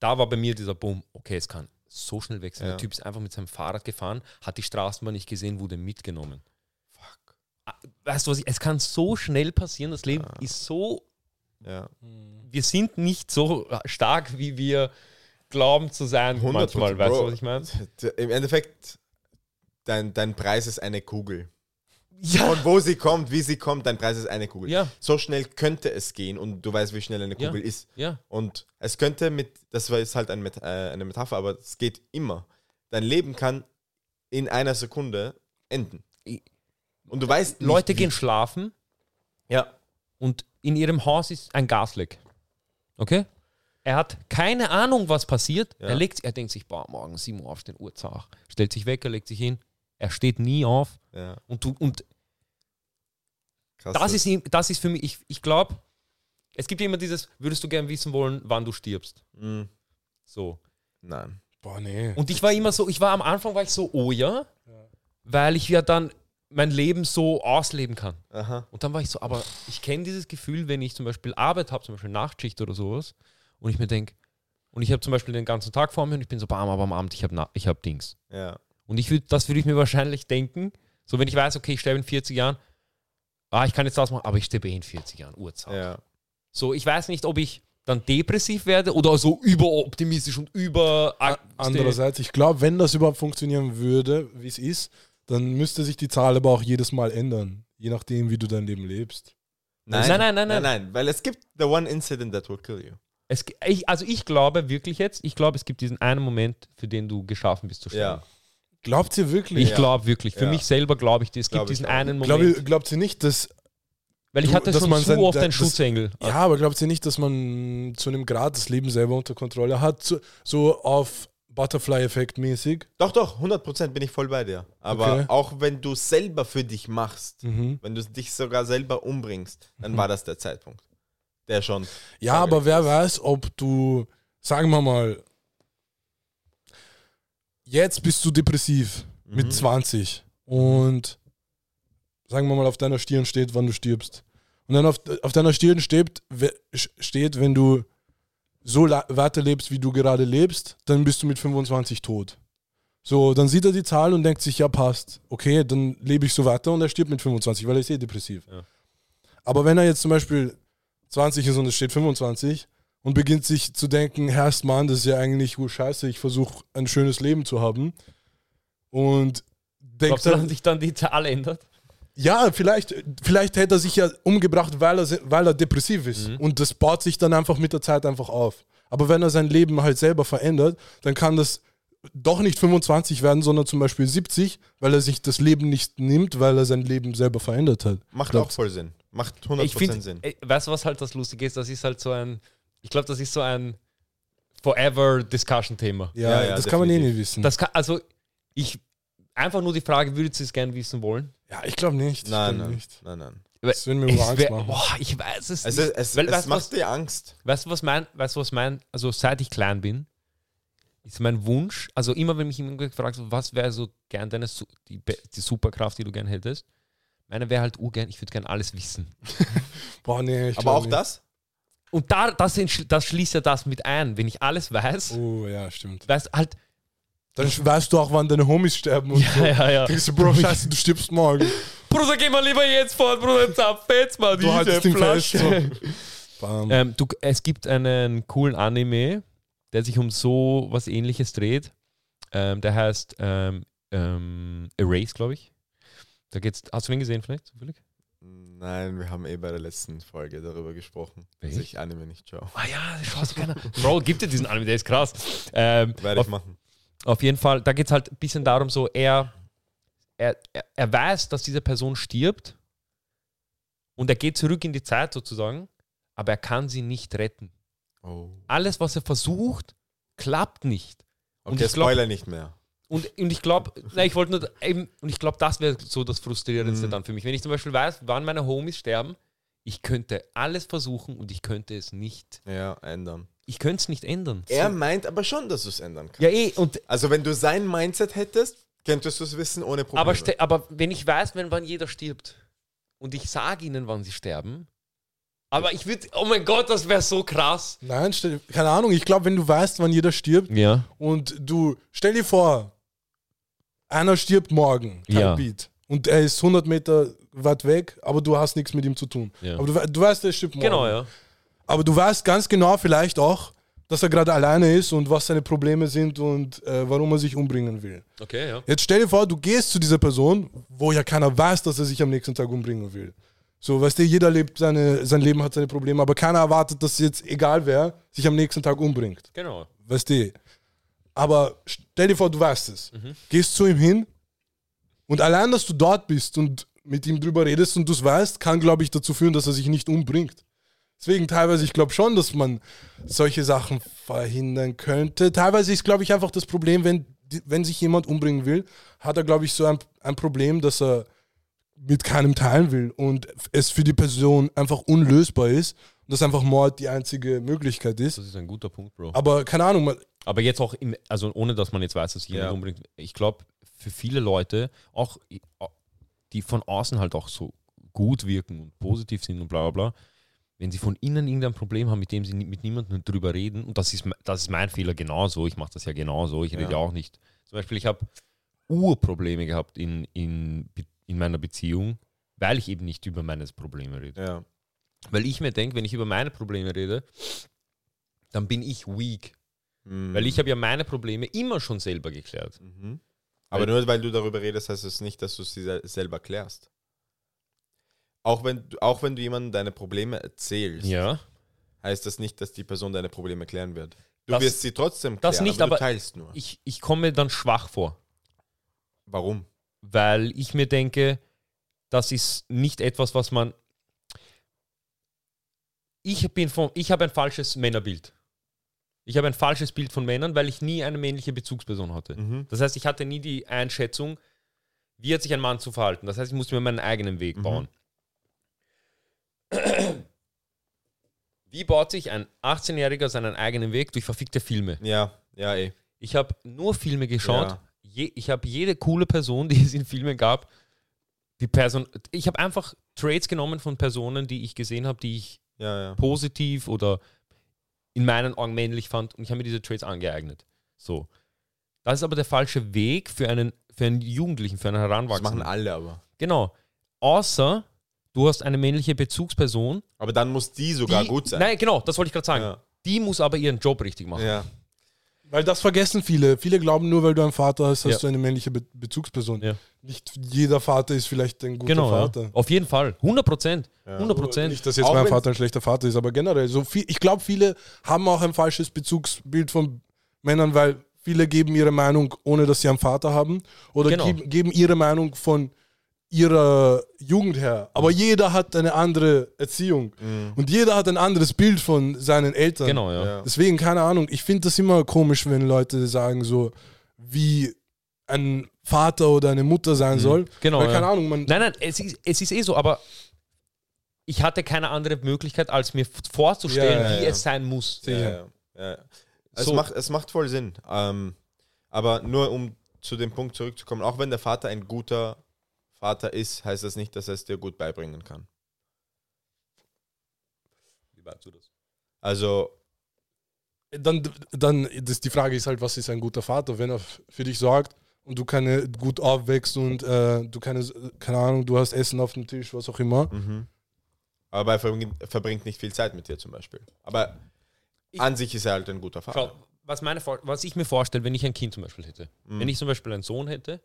da war bei mir dieser Bumm, okay, es kann so schnell wechseln. Ja. Der Typ ist einfach mit seinem Fahrrad gefahren, hat die Straßenbahn nicht gesehen, wurde mitgenommen. Fuck. Weißt du was, ich, es kann so schnell passieren, das Leben ist so Ja. wir sind nicht so stark, wie wir glauben zu sein 100%, manchmal. Weißt du, Bro. was ich meine? Im Endeffekt, dein, dein Preis ist eine Kugel. Ja. Und wo sie kommt, wie sie kommt, dein Preis ist eine Kugel. Ja. So schnell könnte es gehen und du weißt, wie schnell eine Ja. Kugel ist. Ja. Und es könnte mit, das war jetzt halt ein Met äh, eine Metapher, aber es geht immer. Dein Leben kann in einer Sekunde enden. Und du weißt nicht, Leute wie- gehen schlafen Ja. und in ihrem Haus ist ein Gasleck. Okay? Er hat keine Ahnung, was passiert. Ja. Er, legt, er denkt sich, boah, morgen 7 Uhr aufstehen, Uhrzach. Stellt sich weg, er legt sich hin. Er steht nie auf. ja. Und, du, und Krass. das, ist, ihm- das ist für mich, ich, ich glaube, es gibt immer dieses, würdest du gern wissen wollen, wann du stirbst? Mm, So. nein. Boah, nee. Und ich war immer so, ich war am Anfang war ich so, oh ja, weil ich ja dann mein Leben so ausleben kann. Aha. Und dann war ich so, aber ich kenne dieses Gefühl, wenn ich zum Beispiel Arbeit habe, zum Beispiel Nachtschicht oder sowas, und ich mir denke, und ich habe zum Beispiel den ganzen Tag vor mir und ich bin so, bam, aber am Abend, ich habe ich hab Dings. Ja. Und ich würd, das würde ich mir wahrscheinlich denken, so wenn ich weiß, okay, ich sterbe in 40 Jahren, ah, ich kann jetzt das machen, aber ich sterbe eh in 40 Jahren, Uhrzeit. Ja. So, ich weiß nicht, ob ich dann depressiv werde oder so überoptimistisch und über... Andererseits, ich glaube, wenn das überhaupt funktionieren würde, wie es ist, dann müsste sich die Zahl aber auch jedes Mal ändern. Je nachdem, wie du dein Leben lebst. Nein, Nein, nein, nein, nein, nein. nein, weil es gibt the one incident that will kill you. Es, ich, also ich glaube wirklich jetzt, ich glaube, es gibt diesen einen Moment, für den du geschaffen bist zu sterben. Ja. Glaubt ihr wirklich? Ich Ja. glaube wirklich, für Ja. mich selber glaube ich, es Glaub gibt diesen einen Glaub, Moment. ihr- glaubt ihr nicht, dass. weil ich hatte schon man zu sein- oft einen Schutzengel. Ja, aber glaubt ihr nicht, dass man zu einem Grad das Leben selber unter Kontrolle hat? So, so auf Butterfly-Effekt mäßig? Doch, doch, 100% bin ich voll bei dir. Aber Okay. auch wenn du selber für dich machst, Mhm. wenn du dich sogar selber umbringst, dann war das der Zeitpunkt. Der schon. Ja, aber wer weiß, ob du, sagen wir mal, jetzt bist du depressiv Mhm. mit 20 und sagen wir mal, auf deiner Stirn steht, wann du stirbst. Und dann auf, auf deiner Stirn steht, steht, wenn du so weiterlebst, wie du gerade lebst, dann bist du mit 25 tot. So, dann sieht er die Zahl und denkt sich, ja, passt. Okay, dann lebe ich so weiter und er stirbt mit 25, weil er ist eh depressiv. Ja. Aber wenn er jetzt zum Beispiel 20 ist und es steht 25 und beginnt sich zu denken, Herrst Mann, das ist ja eigentlich oh, scheiße, ich versuche ein schönes Leben zu haben und denkt Glaubst du, dass sich dann die Zahl ändert? ja, vielleicht, vielleicht hätte er sich ja umgebracht, weil er, weil er depressiv ist. Mhm. Und das baut sich dann einfach mit der Zeit einfach auf. Aber wenn er sein Leben halt selber verändert, dann kann das doch nicht 25 werden, sondern zum Beispiel 70, weil er sich das Leben nicht nimmt, weil er sein Leben selber verändert hat. Macht Glaubst- auch voll Sinn. Macht 100% Ich finde, Sinn. weißt du, was halt das Lustige ist? Das ist halt so ein, ich glaube, das ist so ein Forever Discussion-Thema. Ja, Ja, ja, das kann man eh definitiv. nicht wissen. Das kann, also, ich, einfach nur die Frage, würdet ihr es gerne wissen wollen? ja, ich glaube nicht. Nein, nein, nicht. nein, nein. Das würde mir Es nur Angst wär- machen. Boah, ich weiß es Es, nicht. ist, es, Weil, es weißt du, was, macht dir Angst. weißt du, was mein, weißt du, was mein, also seit ich klein bin, ist mein Wunsch, also immer, wenn mich jemand gefragt wird, was wäre so gern deine, die, die Superkraft, die du gern hättest, meine wäre halt urgern, ich würde gern alles wissen. Boah, nee, ich Aber auch nicht. das? Und da, das, das schließt ja das mit ein. Wenn ich alles weiß, Oh, ja, stimmt. weißt halt, Dann weißt du auch, wann deine Homies sterben und so. ja, ja, ja. Denkst du, Bro, scheiße, du stirbst morgen. Bruder, geh mal lieber jetzt fort, Bruder, zapf jetzt mal Du ihn fest. So. Bam. Ähm, du, es gibt einen coolen Anime, der sich um so was ähnliches dreht. Ähm, der heißt ähm, ähm, Erase, glaube ich. Da geht's. Hast du den gesehen vielleicht? Zufällig? Nein, wir haben eh bei der letzten Folge darüber gesprochen, dass Echt? ich Anime nicht schaue. Ah ja, das schaut keiner. Bro, gibt es diesen Anime, der ist krass. Ähm, Werde ich machen. auf jeden Fall, da geht es halt ein bisschen darum, so er, er, er, weiß, dass diese Person stirbt und er geht zurück in die Zeit sozusagen, aber er kann sie nicht retten. Oh. Alles, was er versucht, klappt nicht. Und Okay, ich glaub- Spoiler nicht mehr. Und, und ich glaube, ich wollte nur eben, und ich glaube, das wäre so das Frustrierendste Mhm. dann für mich. Wenn ich zum Beispiel weiß, wann meine Homies sterben, ich könnte alles versuchen und ich könnte es nicht, Ja, ändern. ich könnte es nicht ändern. Er meint aber schon, dass du es ändern kannst. ja, eh, und, Also wenn du sein Mindset hättest, könntest du es wissen ohne Probleme. aber, aber wenn ich weiß, wenn wann jeder stirbt und ich sage ihnen, wann sie sterben, aber ich würde, oh mein Gott, das wäre so krass. Nein, stell, keine Ahnung. Ich glaube, wenn du weißt, wann jeder stirbt Ja. und du, stell dir vor, einer stirbt morgen, kein Ja. Beat. Und er ist 100 Meter weit weg, aber du hast nichts mit ihm zu tun. Ja. Aber du, du weißt, er stirbt morgen. Genau, ja. Aber du weißt ganz genau vielleicht auch, dass er gerade alleine ist und was seine Probleme sind und äh, warum er sich umbringen will. Okay, ja. Jetzt stell dir vor, du gehst zu dieser Person, wo ja keiner weiß, dass er sich am nächsten Tag umbringen will. So, weißt du, jeder lebt seine, sein Leben hat seine Probleme, aber keiner erwartet, dass jetzt, egal wer, sich am nächsten Tag umbringt. Genau. Weißt du? Aber stell dir vor, du weißt es. Gehst zu ihm hin und allein, dass du dort bist und mit ihm drüber redest und du es weißt, kann, glaube ich, dazu führen, dass er sich nicht umbringt. Deswegen teilweise, ich glaube schon, dass man solche Sachen verhindern könnte. Teilweise ist, glaube ich, einfach das Problem, wenn, wenn sich jemand umbringen will, hat er, glaube ich, so ein, ein Problem, dass er mit keinem teilen will und es für die Person einfach unlösbar ist und dass einfach Mord die einzige Möglichkeit ist. Das ist ein guter Punkt, Bro. Aber keine Ahnung, Aber jetzt auch, im, also ohne dass man jetzt weiß, dass jemand Ja. unbedingt, ich glaube, für viele Leute, auch die von außen halt auch so gut wirken und positiv sind und bla bla bla, wenn sie von innen irgendein Problem haben, mit dem sie mit niemandem drüber reden, und das ist, das ist mein Fehler genauso, ich mache das ja genauso, ich rede Ja. auch nicht. Zum Beispiel, ich habe Urprobleme gehabt in, in, in meiner Beziehung, weil ich eben nicht über meine Probleme rede. Ja. Weil ich mir denke, wenn ich über meine Probleme rede, dann bin ich weak. Mhm. Weil ich habe ja meine Probleme immer schon selber geklärt. Mhm. Aber nur weil du darüber redest, heißt es nicht, dass du sie sel- selber klärst. Auch wenn, du- auch wenn du jemandem deine Probleme erzählst, Ja. heißt das nicht, dass die Person deine Probleme klären wird. Du Das- wirst sie trotzdem klären, das nicht, aber, aber du teilst nur. Ich, ich komme dann schwach vor, Warum? weil ich mir denke, das ist nicht etwas, was man. Ich, bin von, ich habe ein falsches Männerbild. Ich habe ein falsches Bild von Männern, weil ich nie eine männliche Bezugsperson hatte. Mhm. Das heißt, ich hatte nie die Einschätzung, wie hat sich ein Mann zu verhalten. Das heißt, ich musste mir meinen eigenen Weg Mhm. bauen. Wie baut sich ein 18-Jähriger seinen eigenen Weg durch verfickte Filme? Ja, ja, eh. Ich habe nur Filme geschaut. Ja. Je, ich habe jede coole Person, die es in Filmen gab, die Person. Ich habe einfach Traits genommen von Personen, die ich gesehen habe, die ich Ja, ja. positiv oder in meinen Augen männlich fand und ich habe mir diese Traits angeeignet. So. Das ist aber der falsche Weg für einen, für einen Jugendlichen, für einen Das Heranwachsenden. machen alle aber. Genau. Außer du hast eine männliche Bezugsperson. Aber dann muss die sogar die, gut sein. Nein, genau, das wollte ich gerade sagen. Ja. Die muss aber ihren Job richtig machen. Ja. Weil das vergessen viele. Viele glauben nur, weil du einen Vater hast, hast Ja. du eine männliche Be Bezugsperson. Ja. Nicht jeder Vater ist vielleicht ein guter Genau, Vater. ja. auf jeden Fall. 100 Prozent. Ja. 100 Prozent. Nicht, dass jetzt Auch mein Vater ein schlechter Vater ist, aber generell. So viel, ich glaube, viele haben auch ein falsches Bezugsbild von Männern, weil viele geben ihre Meinung, ohne dass sie einen Vater haben. Oder Genau. geben ihre Meinung von ihrer Jugend her. Aber jeder hat eine andere Erziehung. Und jeder hat ein anderes Bild von seinen Eltern. Genau, ja. Ja. Deswegen, keine Ahnung, ich finde das immer komisch, wenn Leute sagen, so wie ein Vater oder eine Mutter sein soll. Genau, Weil, ja. keine Ahnung, man. Nein, nein, es ist, es ist eh so, aber ich hatte keine andere Möglichkeit, als mir vorzustellen, Ja, ja, wie ja. es sein muss. Ja, ja, ja. Es, So. macht, es macht voll Sinn. Ähm, aber nur um zu dem Punkt zurückzukommen, auch wenn der Vater ein guter Vater ist, heißt das nicht, dass er es dir gut beibringen kann. Wie meinst du das? Also, dann, dann das, die Frage ist halt, was ist ein guter Vater? Wenn er für dich sorgt und du keine gut aufwächst und äh, du keine, keine Ahnung, du hast Essen auf dem Tisch, was auch immer. Mhm. Aber er verbringt, verbringt nicht viel Zeit mit dir zum Beispiel. Aber Ich- an sich ist er halt ein guter Vater. Schau, was, meine, was ich mir vorstelle, wenn ich ein Kind zum Beispiel hätte, Mhm. wenn ich zum Beispiel einen Sohn hätte,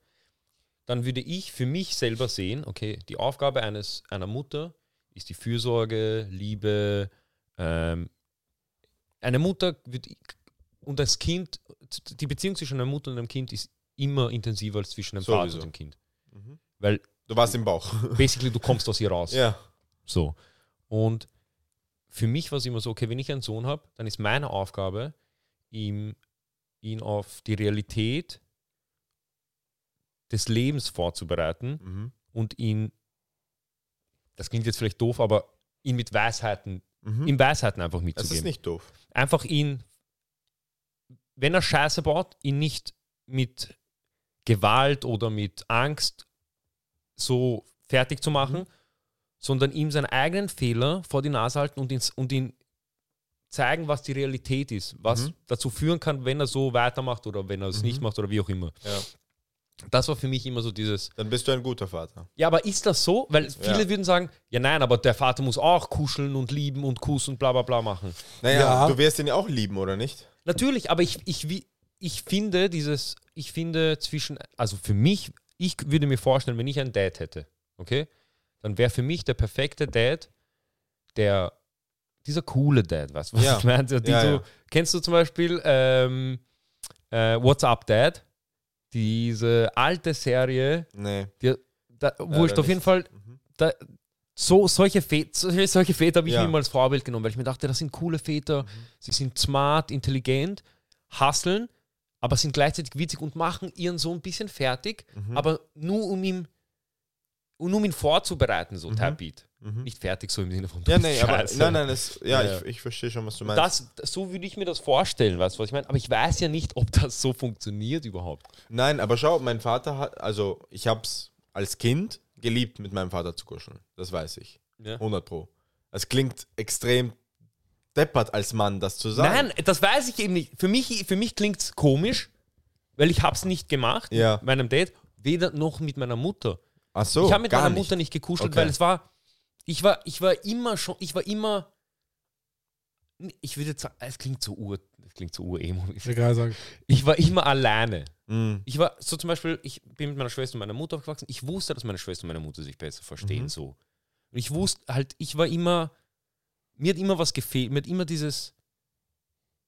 dann würde ich für mich selber sehen, okay, die Aufgabe eines, einer Mutter ist die Fürsorge, Liebe. Ähm, eine Mutter wird, und das Kind, die Beziehung zwischen einer Mutter und einem Kind ist immer intensiver als zwischen einem Vater Sowieso. und dem Kind. Mhm. Weil Du warst im Bauch. basically du kommst aus ihr raus. ja. So. Und für mich war es immer so, okay, wenn ich einen Sohn habe, dann ist meine Aufgabe, ihm, ihn auf die Realität des Lebens vorzubereiten Mhm. und ihn, das klingt jetzt vielleicht doof, aber ihn mit Weisheiten, Mhm. ihm Weisheiten einfach Das ist mitzugeben. nicht doof. Einfach ihn, wenn er Scheiße baut, ihn nicht mit Gewalt oder mit Angst so fertig zu machen, sondern ihm seinen eigenen Fehler vor die Nase halten und, ins, und ihn zeigen, was die Realität ist, was Mhm. dazu führen kann, wenn er so weitermacht oder wenn er es Mhm. nicht macht oder wie auch immer. Ja. Das war für mich immer so dieses, Dann bist du ein guter Vater. ja, aber ist das so? Weil viele Ja. würden sagen, ja nein, aber der Vater muss auch kuscheln und lieben und kussen und bla bla bla machen. Naja, Ja. du wirst ihn ja auch lieben, oder nicht? Natürlich, aber ich, ich, wie- ich finde dieses, ich finde zwischen, also für mich, ich würde mir vorstellen, wenn ich einen Dad hätte, okay, dann wäre für mich der perfekte Dad, der, dieser coole Dad, weißt du, was Ja. ich meine? Ja, du, ja. Kennst du zum Beispiel ähm, äh, What's Up Dad? Diese alte Serie, Nee. die, da, wurscht, auf jeden. Fall, Mhm. da, so, solche, Väter, solche, solche Väter habe ich Ja. mir mal als Vorbild genommen, weil ich mir dachte, das sind coole Väter, sie sind smart, intelligent, hustlen, aber sind gleichzeitig witzig und machen ihren Sohn ein bisschen fertig, Mhm. aber nur um ihm, nur um ihn vorzubereiten, so Mhm. Typebeat. Mhm. Nicht fertig so im Sinne von Ja, nee, aber nein, nein, das, ja, Ja, Ich, ich verstehe schon, was du Und meinst. Das, so würde ich mir das vorstellen, weißt du, was ich meine? Aber ich weiß ja nicht, ob das so funktioniert überhaupt. Nein, aber schau, mein Vater hat, also ich habe es als Kind geliebt, mit meinem Vater zu kuscheln. Das weiß ich. Ja. 100 Pro. Es klingt extrem deppert als Mann, das zu sagen. Nein, das weiß ich eben nicht. Für mich, für mich klingt es komisch, weil ich habe es nicht gemacht Ja. mit meinem Dad, weder noch mit meiner Mutter. Ach so, ich habe mit meiner nicht. Mutter nicht gekuschelt, Okay. weil es war, ich war, ich war immer schon, ich war immer, ich würde jetzt sagen, es klingt so ur, es klingt so ur-emo. Egal, sag. Ich war immer alleine. Mhm. Ich war so zum Beispiel, ich bin mit meiner Schwester und meiner Mutter aufgewachsen. Ich wusste, dass meine Schwester und meine Mutter sich besser verstehen Mhm. so. Und ich wusste halt, ich war immer, mir hat immer was gefehlt, mir hat immer dieses,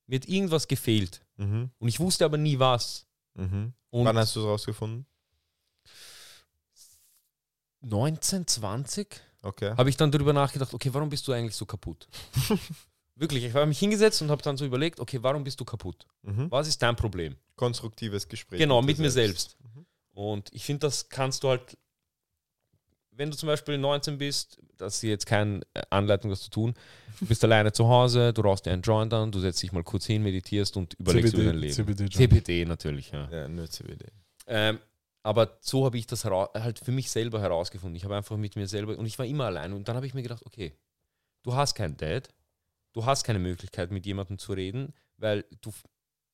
mir hat irgendwas gefehlt. Mhm. Und ich wusste aber nie was. Mhm. Und Wann hast du es rausgefunden? 19, 20 Okay. habe ich dann darüber nachgedacht, okay, warum bist du eigentlich so kaputt? Wirklich, ich habe mich hingesetzt und habe dann so überlegt, okay, warum bist du kaputt? Mhm. Was ist dein Problem? Konstruktives Gespräch. Genau, mit mir selbst. Mhm. Und ich finde, das kannst du halt, wenn du zum Beispiel 19 bist, das ist jetzt keine äh, Anleitung, das zu tun, du bist alleine zu Hause, du rauchst dir einen Joint an, du setzt dich mal kurz hin, meditierst und überlegst über dein Leben. CBD. CBD natürlich, ja. Ja, nur CBD. Ähm, aber so habe ich das halt für mich selber herausgefunden. Ich habe einfach mit mir selber und ich war immer allein. Und dann habe ich mir gedacht, okay, du hast keinen Dad, du hast keine Möglichkeit, mit jemandem zu reden, weil du.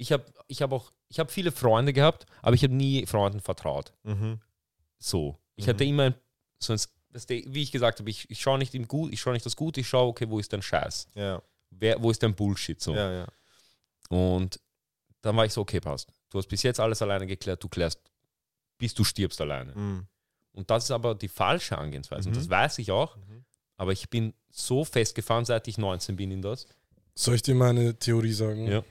Ich habe ich hab auch, ich habe viele Freunde gehabt, aber ich habe nie Freunden vertraut. Mhm. So. Ich Mhm. hatte immer ein, so ein, wie ich gesagt habe, ich, ich schaue nicht im Gut, ich schaue nicht das Gute, ich schaue, okay, wo ist dein Scheiß? Ja, Wer, wo ist dein Bullshit? So. ja, ja. Und dann war ich so, okay, passt. Du hast bis jetzt alles alleine geklärt, du klärst, bis du stirbst alleine. Mhm. Und das ist aber die falsche Angehensweise. Und Mhm. das weiß ich auch. Mhm. Aber ich bin so festgefahren, seit ich 19 bin in das. Soll ich dir meine Theorie sagen? Ja.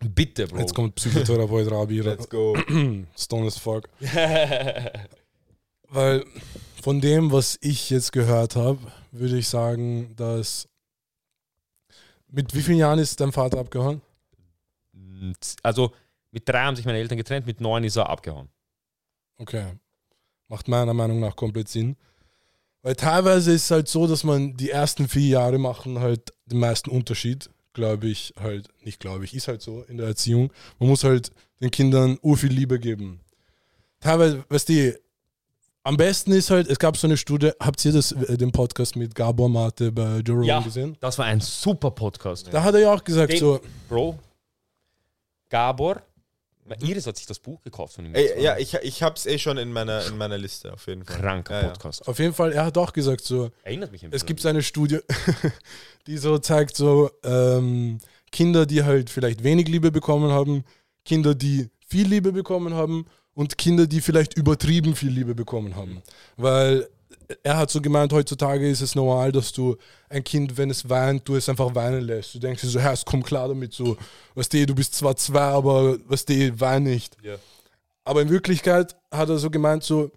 Bitte, Bro. Jetzt kommt Psychotherapeut Rabi. Let's go. Stone as fuck. Weil von dem, was ich jetzt gehört habe, würde ich sagen, dass. Mit wie vielen Jahren ist dein Vater abgehauen? also mit drei haben sich meine Eltern getrennt, mit neun ist er abgehauen. Okay. Macht meiner Meinung nach komplett Sinn. Weil teilweise ist es halt so, dass man die ersten vier Jahre machen halt den meisten Unterschied, glaube ich, halt, nicht glaube ich, ist halt so in der Erziehung. Man muss halt den Kindern ur viel Liebe geben. Teilweise, weißt du, am besten ist halt, es gab so eine Studie, habt ihr das, äh, den Podcast mit Gabor Mate bei Joe Rogan Ja. gesehen? Das war ein super Podcast. Da hat er ja auch gesagt, Den- so, Bro, Gabor, Iris hat sich das Buch gekauft von ihm. Ey, ja, ich, ich hab's eh schon in meiner, in meiner Liste, auf jeden Fall. Kranker Ja, ja. Podcast. Auf jeden Fall, er hat auch gesagt, so, Erinnert mich ein es gibt eine Studie, die so zeigt, so ähm, Kinder, die halt vielleicht wenig Liebe bekommen haben, Kinder, die viel Liebe bekommen haben und Kinder, die vielleicht übertrieben viel Liebe bekommen haben. Weil er hat so gemeint, heutzutage ist es normal, dass du ein Kind, wenn es weint, du es einfach weinen lässt. Du denkst dir so, ja, es kommt klar damit, so, was du, du bist zwar zwei, aber was du, wein nicht. Ja. Aber in Wirklichkeit hat er so gemeint, so,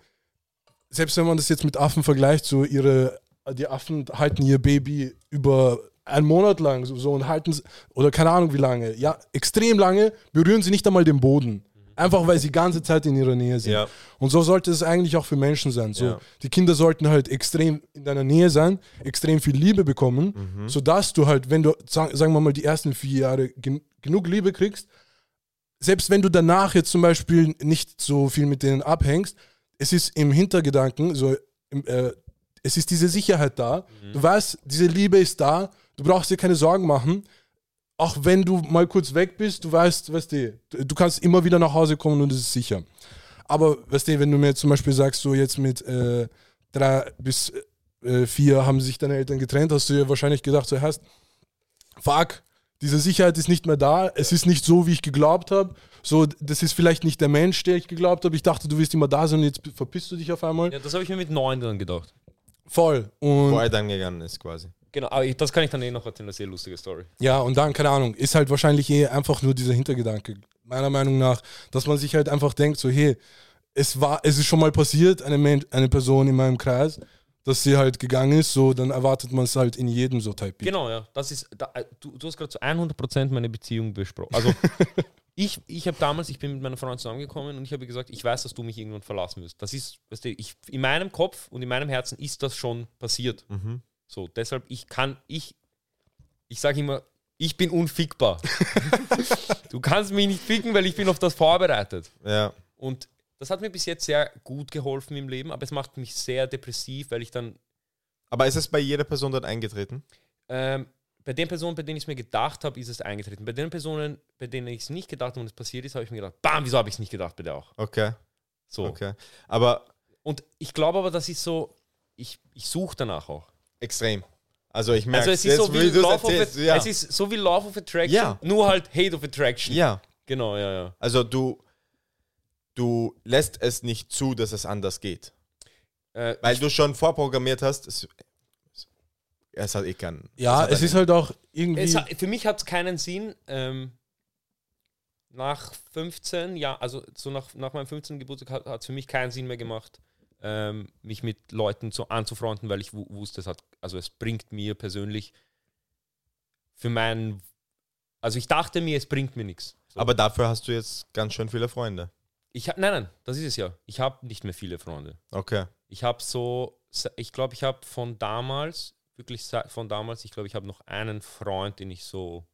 selbst wenn man das jetzt mit Affen vergleicht, so ihre, die Affen halten ihr Baby über einen Monat lang so, so und halten, oder keine Ahnung wie lange, ja, extrem lange, berühren sie nicht einmal den Boden. Einfach weil sie die ganze Zeit in ihrer Nähe sind. Ja. Und so sollte es eigentlich auch für Menschen sein. So, Ja. Die Kinder sollten halt extrem in deiner Nähe sein, extrem viel Liebe bekommen, Mhm. sodass du halt, wenn du, sag- sagen wir mal, die ersten vier Jahre gen genug Liebe kriegst, selbst wenn du danach jetzt zum Beispiel nicht so viel mit denen abhängst, es ist im Hintergedanken, so, im, äh, es ist diese Sicherheit da. Du weißt, diese Liebe ist da. Du brauchst dir keine Sorgen machen. Auch wenn du mal kurz weg bist, du weißt, weißt du, du kannst immer wieder nach Hause kommen und es ist sicher. Aber weißt du, wenn du mir jetzt zum Beispiel sagst, so jetzt mit äh, drei bis äh, vier haben sich deine Eltern getrennt, hast du dir wahrscheinlich gedacht, so hast, fuck, diese Sicherheit ist nicht mehr da, es ist nicht so, wie ich geglaubt habe. So, das ist vielleicht nicht der Mensch, der ich geglaubt habe. Ich dachte, du wirst immer da sein und jetzt verpisst du dich auf einmal. Ja, das habe ich mir mit neun dann gedacht. Voll. Und Wo er dann gegangen ist, quasi. Genau, aber das kann ich dann eh noch erzählen, das ist eine sehr lustige Story. Ja, und dann, keine Ahnung, ist halt wahrscheinlich eh einfach nur dieser Hintergedanke, meiner Meinung nach, dass man sich halt einfach denkt, so, hey, es war, es ist schon mal passiert, eine, Men eine Person in meinem Kreis, dass sie halt gegangen ist, so, dann erwartet man es halt in jedem so Type. Genau, ja. Das ist, da, äh, du, du hast gerade zu 100% meine Beziehung besprochen. Also, ich, ich habe damals, ich bin mit meiner Freundin zusammengekommen und ich habe gesagt, ich weiß, dass du mich irgendwann verlassen wirst. Das ist, weißt du, ich, in meinem Kopf und in meinem Herzen ist das schon passiert. Mhm. So, deshalb, ich kann, ich, ich sage immer, ich bin unfickbar. du kannst mich nicht ficken, weil ich bin auf das vorbereitet. Ja. Und das hat mir bis jetzt sehr gut geholfen im Leben, aber es macht mich sehr depressiv, weil ich dann Aber ist es bei jeder Person dann eingetreten? ähm, bei den Personen, bei denen ich es mir gedacht habe, ist es eingetreten. Bei den Personen, bei denen ich es nicht gedacht habe und es passiert ist, habe ich mir gedacht, bam, wieso habe ich es nicht gedacht, bitte auch. Okay, So. okay. Aber Und ich glaube aber, das ist so, ich, ich suche danach auch. Extrem. Also ich merke Also es ist, so wie Love es of, Ja. es ist so wie Love of Attraction, Ja. nur halt Hate of Attraction. ja, Genau, ja, ja. also du, du lässt es nicht zu, dass es anders geht. Äh, Weil du schon vorprogrammiert hast, es, es hat eh keinen. Ja, hat es einen- ist halt auch irgendwie. es, hat- für mich hat es keinen Sinn, ähm, nach 15 Jahren, also so nach, nach meinem 15. Geburtstag hat es für mich keinen Sinn mehr gemacht, ähm, mich mit Leuten so anzufreunden, weil ich wu- wusste, es hat, also es bringt mir persönlich für meinen, also ich dachte mir, es bringt mir nichts. So. Aber dafür hast du jetzt ganz schön viele Freunde. ich hab, nein, nein, das ist es ja. Ich habe nicht mehr viele Freunde. Okay. Ich habe so, ich glaube, ich habe von damals, wirklich von damals, ich glaube, ich habe noch einen Freund, den ich so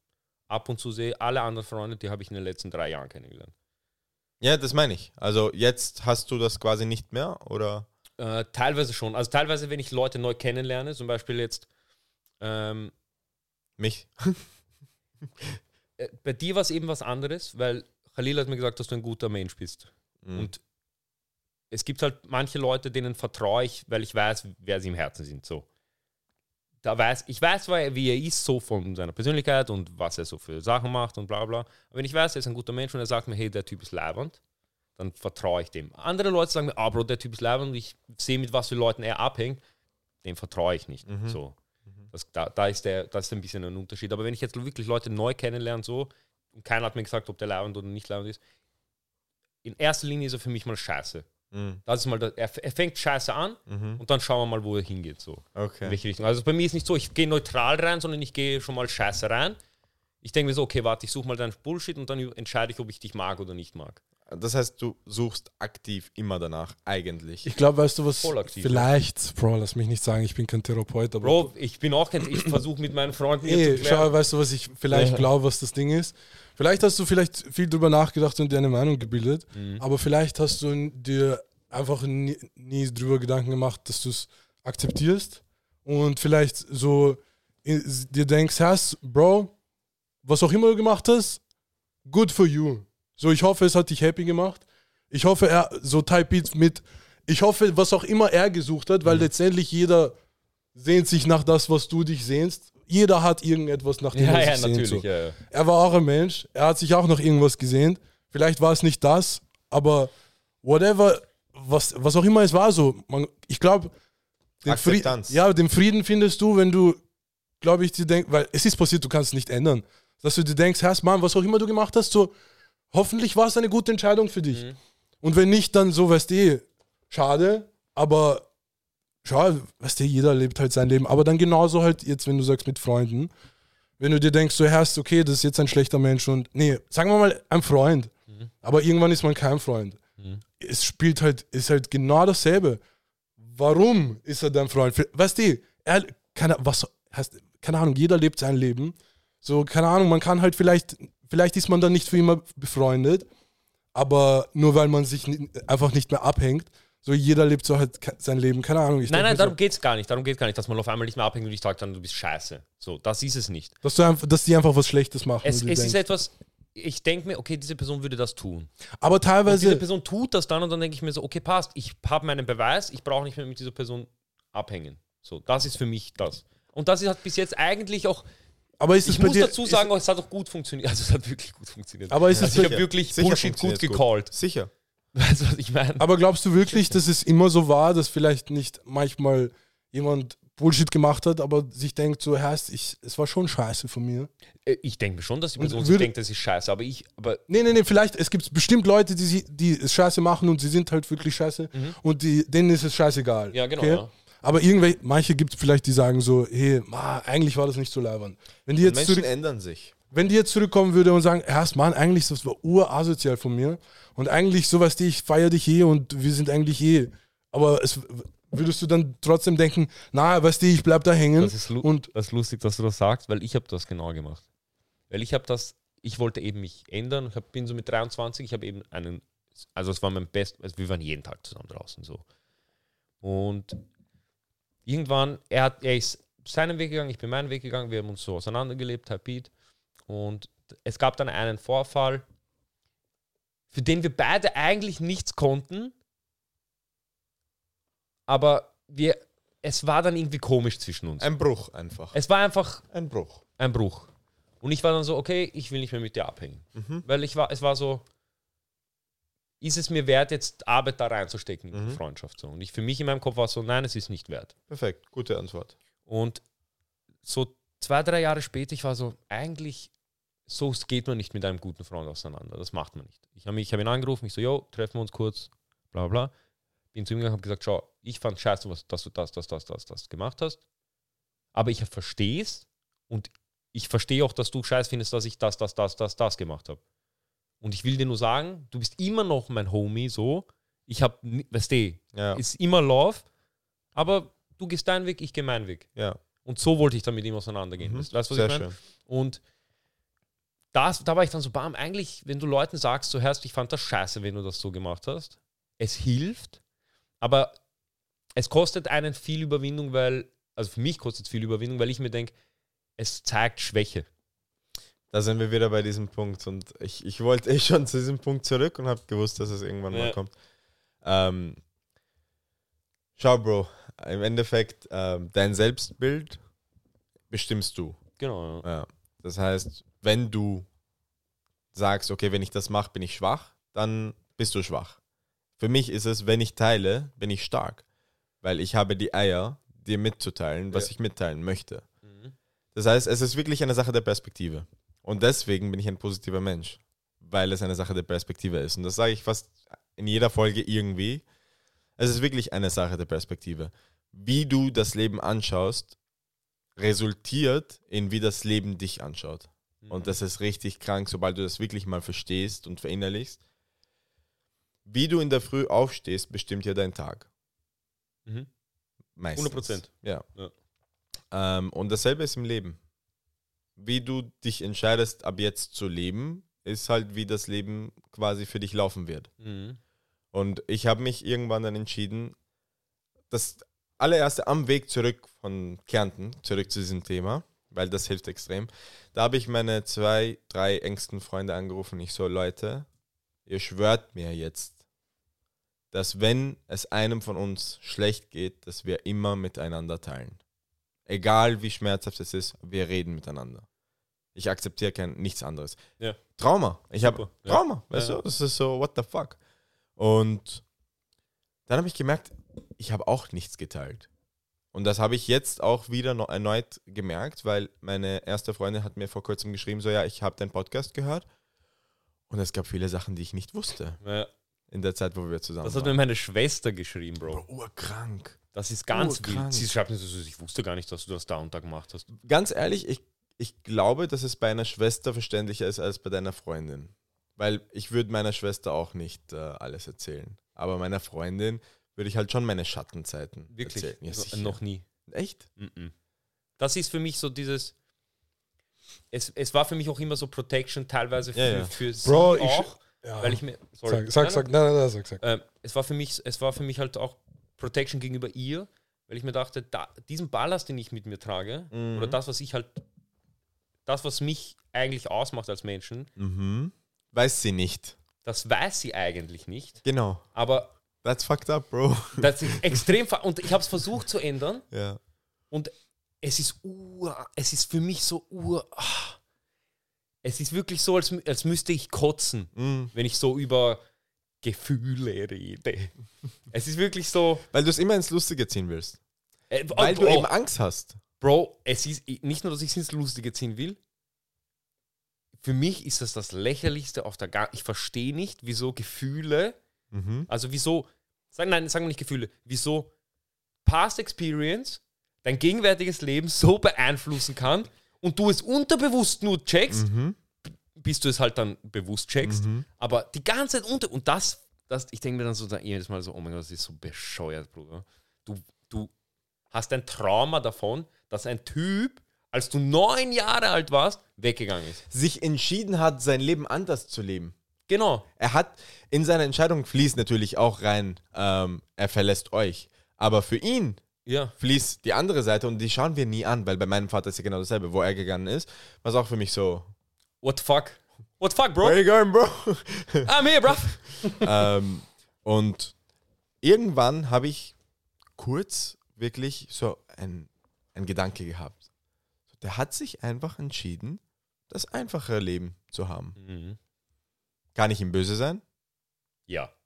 ab und zu sehe. Alle anderen Freunde, die habe ich in den letzten drei Jahren kennengelernt. Ja, das meine ich. Also jetzt hast du das quasi nicht mehr oder? Äh, teilweise schon. Also teilweise, wenn ich Leute neu kennenlerne, zum Beispiel jetzt, ähm, Mich? äh, bei dir war es eben was anderes, weil Khalil hat mir gesagt, dass du ein guter Mensch bist. Mhm. Und es gibt halt manche Leute, denen vertraue ich, weil ich weiß, wer sie im Herzen sind. So. Da weiß, ich weiß, wie er ist, so von seiner Persönlichkeit und was er so für Sachen macht und bla bla. Aber wenn ich weiß, er ist ein guter Mensch und er sagt mir, hey, der Typ ist leibend, dann vertraue ich dem. Andere Leute sagen mir, ah, Bro, der Typ ist leibend und ich sehe, mit was für Leuten er abhängt, dem vertraue ich nicht. Mhm. So. Das, da, da, ist der, da ist ein bisschen ein Unterschied. Aber wenn ich jetzt wirklich Leute neu kennenlerne, so, und keiner hat mir gesagt, ob der leibend oder nicht leibend ist, in erster Linie ist er für mich mal scheiße. Mhm. Das ist mal das, er, er fängt scheiße an Mhm. und dann schauen wir mal, wo er hingeht. So. In Okay. welche Richtung. Also bei mir ist nicht so, ich gehe neutral rein, sondern ich gehe schon mal scheiße rein. Ich denke mir so, okay, warte, ich suche mal deinen Bullshit und dann entscheide ich, ob ich dich mag oder nicht mag. Das heißt, du suchst aktiv immer danach, eigentlich. ich glaube, weißt du was? Aktiv, vielleicht, Bro, lass mich nicht sagen, ich bin kein Therapeut, aber. Bro, ich bin auch kein, ich versuche mit meinen Freunden Ey, schau, weißt du, was ich vielleicht Ja. glaube, was das Ding ist? Vielleicht hast du vielleicht viel drüber nachgedacht und dir eine Meinung gebildet, Mhm. aber vielleicht hast du dir einfach nie, nie drüber Gedanken gemacht, dass du es akzeptierst und vielleicht so dir denkst, hast, Bro, was auch immer du gemacht hast, good for you. So, ich hoffe, es hat dich happy gemacht. Ich hoffe, er, so Type Beats mit, ich hoffe, was auch immer er gesucht hat, Mhm. weil letztendlich jeder sehnt sich nach das, was du dich sehnst. Jeder hat irgendetwas, nach dem Ja, er ja, sich sehnt. natürlich. So. Ja, ja. Er war auch ein Mensch, er hat sich auch noch irgendwas gesehnt. Vielleicht war es nicht das, aber whatever, was, was auch immer es war, so, man, ich glaube, den, Fried, ja, den Frieden findest du, wenn du, glaube ich, dir denkst, weil es ist passiert, du kannst es nicht ändern, dass du dir denkst, Herr Mann, was auch immer du gemacht hast, so, hoffentlich war es eine gute Entscheidung für dich. Mhm. Und wenn nicht, dann so, weißt du, eh, schade, aber schau, weißt du, jeder lebt halt sein Leben. Aber dann genauso halt jetzt, wenn du sagst mit Freunden, wenn du dir denkst, du hast, okay, das ist jetzt ein schlechter Mensch und, nee, sagen wir mal, ein Freund. Aber irgendwann ist man kein Freund. Es spielt halt, ist halt genau dasselbe. Warum ist er dein Freund? Weißt du, er, keine, was, heißt, keine Ahnung, jeder lebt sein Leben. So, keine Ahnung, man kann halt vielleicht, vielleicht ist man dann nicht für immer befreundet, aber nur weil man sich einfach nicht mehr abhängt. So, jeder lebt so halt sein Leben, keine Ahnung. Nein, nein, darum so, geht's gar nicht. Darum geht's gar nicht, dass man auf einmal nicht mehr abhängt und ich sage dann, du bist scheiße. So, das ist es nicht. dass, du einfach, dass die einfach was Schlechtes machen. Es, es ist etwas, ich denke mir, okay, diese Person würde das tun. aber Und diese teilweise, Person tut das dann und dann denke ich mir so, okay, passt, ich habe meinen Beweis, ich brauche nicht mehr mit dieser Person abhängen. So, das ist für mich das. Und das hat bis jetzt eigentlich auch, aber ist es ich bei muss dir, dazu sagen, es hat auch gut funktioniert. Also es hat wirklich gut funktioniert. aber ist es also ich habe wirklich Sicher Bullshit gut gecallt. Sicher. Weißt du, was ich meine? aber glaubst du wirklich, dass es immer so war, dass vielleicht nicht manchmal jemand Bullshit gemacht hat, aber sich denkt, so heißt, ich, es war schon scheiße von mir. Äh, Ich denke mir schon, dass die Person sich denkt, das ist scheiße, aber ich, aber Nee, nee, nee, vielleicht, es gibt bestimmt Leute, die, sie- die es scheiße machen und sie sind halt wirklich scheiße und die, denen ist es scheißegal. Mhm. ja, genau. okay? Ja. Aber irgendwelche, manche gibt es vielleicht, die sagen so, hey, ma, eigentlich war das nicht so leibend. Wenn die, jetzt Menschen zurück, ändern sich. wenn die jetzt zurückkommen würde und sagen, erst Mann, eigentlich das war urasozial von mir und eigentlich sowas, die ich feiere dich eh und wir sind eigentlich eh. Aber es, würdest du dann trotzdem denken, na, weißt du, ich bleib da hängen Das ist, und das ist lustig, dass du das sagst, weil ich habe das genau gemacht. Weil ich habe das, ich wollte eben mich ändern. Ich hab, bin so mit 23, ich habe eben einen, also es war mein Best, also wir waren jeden Tag zusammen draußen so. Und irgendwann, er, hat, er ist seinen Weg gegangen, ich bin meinen Weg gegangen, wir haben uns so auseinandergelebt, Beat. Und es gab dann einen Vorfall, für den wir beide eigentlich nichts konnten, aber wir, es war dann irgendwie komisch zwischen uns. Ein Bruch einfach. Es war einfach Ein Bruch. ein Bruch. Und ich war dann so, okay, ich will nicht mehr mit dir abhängen. Weil ich war, es war so, ist es mir wert, jetzt Arbeit da reinzustecken in die Freundschaft? So. Und ich für mich in meinem Kopf war so, nein, es ist nicht wert. Perfekt. Gute Antwort. Und so zwei, drei Jahre später, ich war so, eigentlich, so geht man nicht mit einem guten Freund auseinander. Das macht man nicht. Ich habe hab ihn angerufen, ich so, yo, treffen wir uns kurz, bla bla. Bin zu ihm gegangen, habe gesagt, schau, ich fand scheiße, was, dass du das, das, das, das, das gemacht hast. Aber ich verstehe es und ich verstehe auch, dass du scheiße findest, dass ich das, das, das, das, das gemacht habe. Und ich will dir nur sagen, du bist immer noch mein Homie, so. Ich habe, weißt du, Ja. ist immer Love, aber du gehst deinen Weg, ich gehe meinen Weg. ja. Und so wollte ich dann mit ihm auseinandergehen. Mhm. Weißt du, was Sehr ich meine? schön. Und das, da war ich dann so, bam, eigentlich, wenn du Leuten sagst, so Herrst, ich fand das scheiße, wenn du das so gemacht hast, es hilft, aber es kostet einen viel Überwindung, weil, also für mich kostet es viel Überwindung, weil ich mir denke, es zeigt Schwäche. Da sind wir wieder bei diesem Punkt. Und ich, ich wollte eh schon zu diesem Punkt zurück und habe gewusst, dass es irgendwann Ja. mal kommt. Ähm, schau, Bro, im Endeffekt, ähm, dein Selbstbild bestimmst du. Genau. Ja. Ja. Das heißt, wenn du sagst, okay, wenn ich das mache, bin ich schwach, dann bist du schwach. Für mich ist es, wenn ich teile, bin ich stark. Weil ich habe die Eier, dir mitzuteilen, was Ja. ich mitteilen möchte. Mhm. Das heißt, es ist wirklich eine Sache der Perspektive. Und deswegen bin ich ein positiver Mensch, weil es eine Sache der Perspektive ist. Und das sage ich fast in jeder Folge irgendwie. Es ist wirklich eine Sache der Perspektive. Wie du das Leben anschaust, resultiert in wie das Leben dich anschaut. Und das ist richtig krank, sobald du das wirklich mal verstehst und verinnerlichst. Wie du in der Früh aufstehst, bestimmt ja dein Tag. Mhm. Meistens. 100%. Ja. Ja. Ähm, und dasselbe ist im Leben. Wie du dich entscheidest, ab jetzt zu leben, ist halt, wie das Leben quasi für dich laufen wird. Mhm. Und ich habe mich irgendwann dann entschieden, das allererste am Weg zurück von Kärnten, zurück zu diesem Thema, weil das hilft extrem. Da habe ich meine zwei, drei engsten Freunde angerufen. Ich so, Leute, ihr schwört mir jetzt, dass wenn es einem von uns schlecht geht, dass wir immer miteinander teilen. Egal wie schmerzhaft es ist, wir reden miteinander. Ich akzeptiere kein nichts anderes. Ja. Trauma. Ich habe Super. Ja. Trauma. Weißt du, das ist so, what the fuck. Und dann habe ich gemerkt, ich habe auch nichts geteilt. Und das habe ich jetzt auch wieder noch erneut gemerkt, weil meine erste Freundin hat mir vor kurzem geschrieben, so ja, ich habe deinen Podcast gehört. Und es gab viele Sachen, die ich nicht wusste Ja, in der Zeit, wo wir zusammen das hat mir waren. meine Schwester geschrieben, Bro. urkrank. Das ist ganz Oh, wild. Sie schreibt mir so, ich wusste gar nicht, dass du das da und da gemacht hast. Ganz ehrlich, ich, ich glaube, dass es bei einer Schwester verständlicher ist als bei deiner Freundin. Weil ich würde meiner Schwester auch nicht äh, alles erzählen. Aber meiner Freundin würde ich halt schon meine Schattenzeiten Wirklich? erzählen. Ja, No- sicher. noch nie. Echt? Mhm. Das ist für mich so dieses. Es, es war für mich auch immer so Protection, teilweise für, Ja, ja. für sie Bro, ich- auch, Ja. weil ich mir. sorry. Sag, sag, Nein, sag, nein, nein, nein, sag, sag. Ähm, es, war für mich, es war für mich halt auch Protection gegenüber ihr, weil ich mir dachte, da, diesen Ballast, den ich mit mir trage, Mhm. oder das, was ich halt, das, was mich eigentlich ausmacht als Menschen, Mhm. Weiß sie nicht. das weiß sie eigentlich nicht. Genau. Aber That's fucked up, Bro. das ist extrem. Und ich habe es versucht zu ändern. ja. Und es ist ur, es ist für mich so ur. ah. Es ist wirklich so, als, als müsste ich kotzen, Mhm. wenn ich so über Gefühle rede. es ist wirklich so. Weil du es immer ins Lustige ziehen willst. Äh, Weil oh, du oh, eben Angst hast. Bro, es ist nicht nur, dass ich es ins Lustige ziehen will. Für mich ist das das lächerlichste auf der Gang. Ich verstehe nicht, wieso Gefühle, Mhm. also wieso, sagen, nein, sagen wir nicht Gefühle, wieso Past Experience dein gegenwärtiges Leben so beeinflussen kann und du es unterbewusst nur checkst, Mhm. Bis du es halt dann bewusst checkst. Mhm. Aber die ganze Zeit unter. Und das, das ich denke mir dann so da jedes Mal so, oh mein Gott, das ist so bescheuert, Bruder. Du, du hast ein Trauma davon, dass ein Typ, als du neun Jahre alt warst, weggegangen ist. Sich entschieden hat, sein Leben anders zu leben. Genau. Er hat in seine Entscheidung fließt natürlich auch rein, ähm, er verlässt euch. Aber für ihn Ja. fließt die andere Seite und die schauen wir nie an, weil bei meinem Vater ist ja genau dasselbe. Wo er gegangen ist, war es auch für mich so, What the fuck? What the fuck, bro? where you going, bro? I'm here, bro. ähm, und irgendwann habe ich kurz wirklich so ein, ein Gedanke gehabt. Der hat sich einfach entschieden, das einfache Leben zu haben. Mhm. Kann ich ihm böse sein? Ja.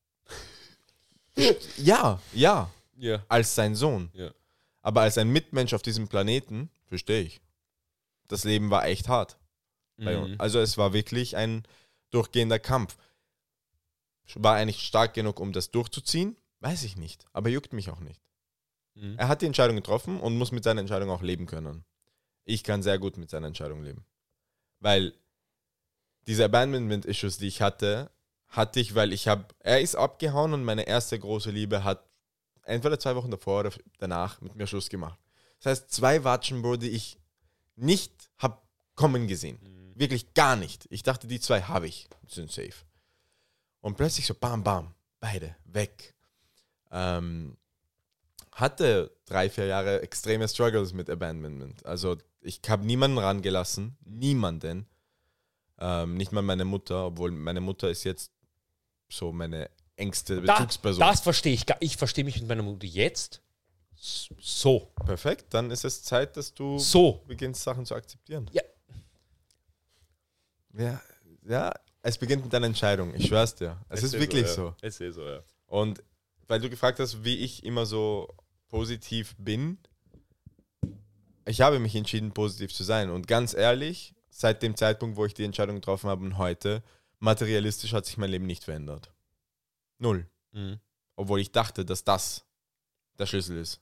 Ja, ja, Ja. als sein Sohn. Ja. Aber als ein Mitmensch auf diesem Planeten, verstehe ich. Das Leben war echt hart. Mhm. Also es war wirklich ein durchgehender Kampf. War er nicht stark genug, um das durchzuziehen? Weiß ich nicht. Aber juckt mich auch nicht. Mhm. Er hat die Entscheidung getroffen und muss mit seiner Entscheidung auch leben können. Ich kann sehr gut mit seiner Entscheidung leben. Weil diese Abandonment-Issues, die ich hatte, hatte ich, weil ich habe, er ist abgehauen und meine erste große Liebe hat entweder zwei Wochen davor oder danach mit mir Schluss gemacht. Das heißt, zwei Watschen, Bro, die ich nicht habe kommen gesehen. Wirklich gar nicht. Ich dachte, die zwei habe ich, sind safe. Und plötzlich so bam, bam, beide weg. Ähm, hatte drei, vier Jahre extreme Struggles mit Abandonment. Also ich habe niemanden rangelassen, niemanden. Ähm, nicht mal meine Mutter, obwohl meine Mutter ist jetzt so meine engste Da, Bezugsperson. das verstehe ich. gar- Ich verstehe mich mit meiner Mutter jetzt so. Perfekt, dann ist es Zeit, dass du So. beginnst, Sachen zu akzeptieren. Ja. Ja, ja, es beginnt mit deiner Entscheidung, ich schwör's dir. Es ist wirklich so. Es ist so, ja. Und weil du gefragt hast, wie ich immer so positiv bin, ich habe mich entschieden, positiv zu sein. Und ganz ehrlich, seit dem Zeitpunkt, wo ich die Entscheidung getroffen habe und heute, materialistisch hat sich mein Leben nicht verändert. Null. Mhm. Obwohl ich dachte, dass das der Schlüssel ist.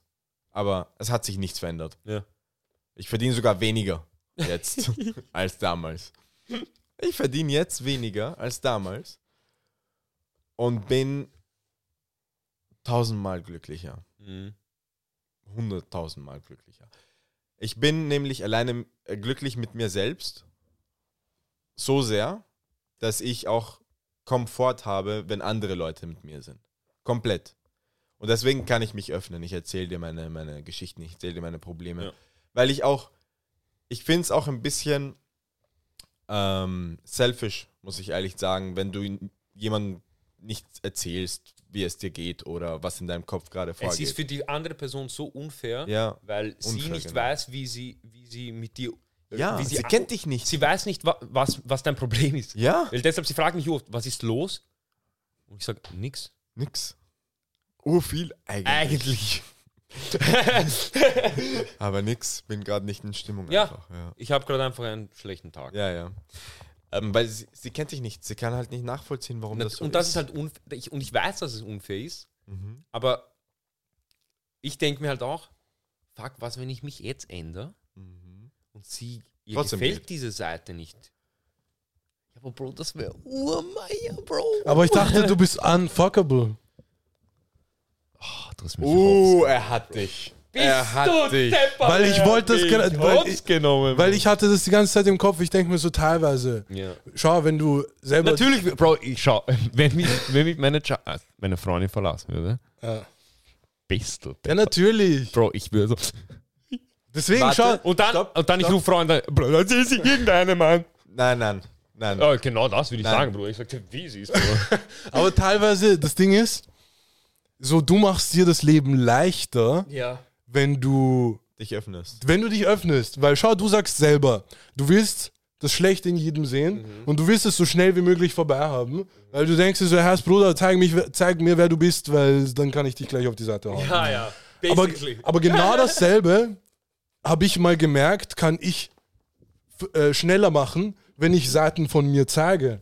Aber es hat sich nichts verändert. Ja. Ich verdiene sogar weniger jetzt als damals. Ich verdiene jetzt weniger als damals und bin tausendmal glücklicher. Mhm. Hunderttausendmal glücklicher. Ich bin nämlich alleine äh, glücklich mit mir selbst. So sehr, dass ich auch Komfort habe, wenn andere Leute mit mir sind. Komplett. Und deswegen kann ich mich öffnen. Ich erzähle dir meine, meine Geschichten, ich erzähle dir meine Probleme. Ja. Weil ich auch, ich finde es auch ein bisschen ähm, selfish, muss ich ehrlich sagen, wenn du jemandem nicht erzählst, wie es dir geht oder was in deinem Kopf gerade Es vorgeht. ist für die andere Person so unfair, Ja, weil sie unfair, nicht genau. weiß, wie sie, wie sie mit dir. ja, wie sie, kennt dich nicht. Sie weiß nicht, wa was, was dein Problem ist. ja, Weil deshalb, sie fragt mich oft, was ist los? Und ich sage, nix. nix. Oh, viel eigentlich. Eigentlich. Aber nix, bin gerade nicht in Stimmung Ja. einfach. Ja, Ich habe gerade einfach einen schlechten Tag. ja. ja. Ähm, weil sie, sie kennt dich nicht. Sie kann halt nicht nachvollziehen, warum und das so und das ist halt unfair. Ich, und ich weiß, dass es unfair ist, Mhm. aber ich denke mir halt auch, fuck, was, wenn ich mich jetzt ändere Mhm. und sie ihr Trotzdem gefällt geht. diese Seite nicht. Ja, aber Bro, das wäre Urmeier, Bro. Aber ich dachte, du bist unfuckable. Hast mich Oh, er hat dich. Bist er hat du dich. Depper, Weil ich wollte das gerne- weil ich- genommen. Weil ich hatte das die ganze Zeit im Kopf. Ich denke mir so teilweise, ja. schau, wenn du selber... Natürlich, Bro, ich schau, wenn mich, wenn mich meine, Ja- äh, meine Freundin verlassen würde, Ja, bist du ja Depper. natürlich. Bro, ich würde so. Deswegen, Warte. schau, Und dann, Stopp, und dann ich stopp. rufe Freunde, Bro, das ist irgendeine, Mann. Nein, nein, nein. Ja, genau das würde ich Nein. sagen, Bro. Ich sagte, wie sie ist, Bro. aber teilweise, das Ding ist, so du machst dir das Leben leichter, ja. wenn du Dich öffnest. wenn du dich öffnest, weil schau, du sagst selber, du willst das Schlechte in jedem sehen und du willst es so schnell wie möglich vorbei haben, weil du denkst dir so, Herr Bruder, zeig, mich, zeig mir, wer du bist, weil dann kann ich dich gleich auf die Seite hauen. Ja, ja. aber, Basically. aber genau dasselbe habe ich mal gemerkt, kann ich äh, schneller machen, wenn ich Seiten von mir zeige.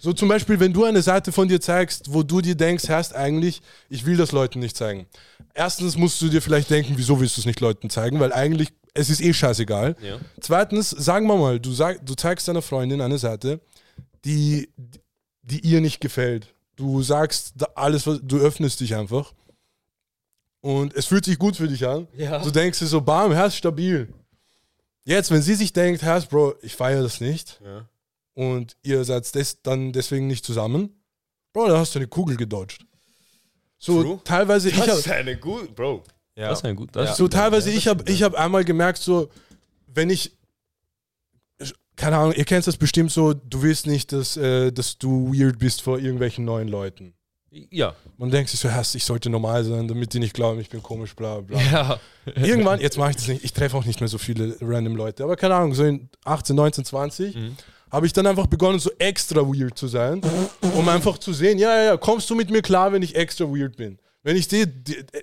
So zum Beispiel, wenn du eine Seite von dir zeigst, wo du dir denkst, hast eigentlich, ich will das Leuten nicht zeigen. Erstens musst du dir vielleicht denken, wieso willst du es nicht Leuten zeigen, weil eigentlich, es ist eh scheißegal. Ja. Zweitens, sagen wir mal, du, sag, du zeigst deiner Freundin eine Seite, die, die ihr nicht gefällt. Du sagst alles, was, du öffnest dich einfach. Und es fühlt sich gut für dich an. Ja. Du denkst dir so, bam, Herz stabil. Jetzt, wenn sie sich denkt, Herz, Bro, ich feiere das nicht Ja. Und ihr seid des, dann deswegen nicht zusammen, Bro, dann hast du eine Kugel gedodged. So True. teilweise, ich Das hab, ist eine gut, Bro. Ja. Das ist ein gut. Ja. Das so teilweise, Ja, das ich habe ich hab einmal gemerkt, so, wenn ich, keine Ahnung, ihr kennt das bestimmt so, du willst nicht, dass, äh, dass du weird bist vor irgendwelchen neuen Leuten. ja. Man denkt sich so, Herr, ich sollte normal sein, damit die nicht glauben, ich bin komisch, bla bla. Ja. Irgendwann, jetzt mache ich das nicht, ich treffe auch nicht mehr so viele random Leute, aber keine Ahnung, so in 18, 19, 20 habe ich dann einfach begonnen, so extra weird zu sein, um einfach zu sehen, ja, ja, ja, kommst du mit mir klar, wenn ich extra weird bin? Wenn ich sehe,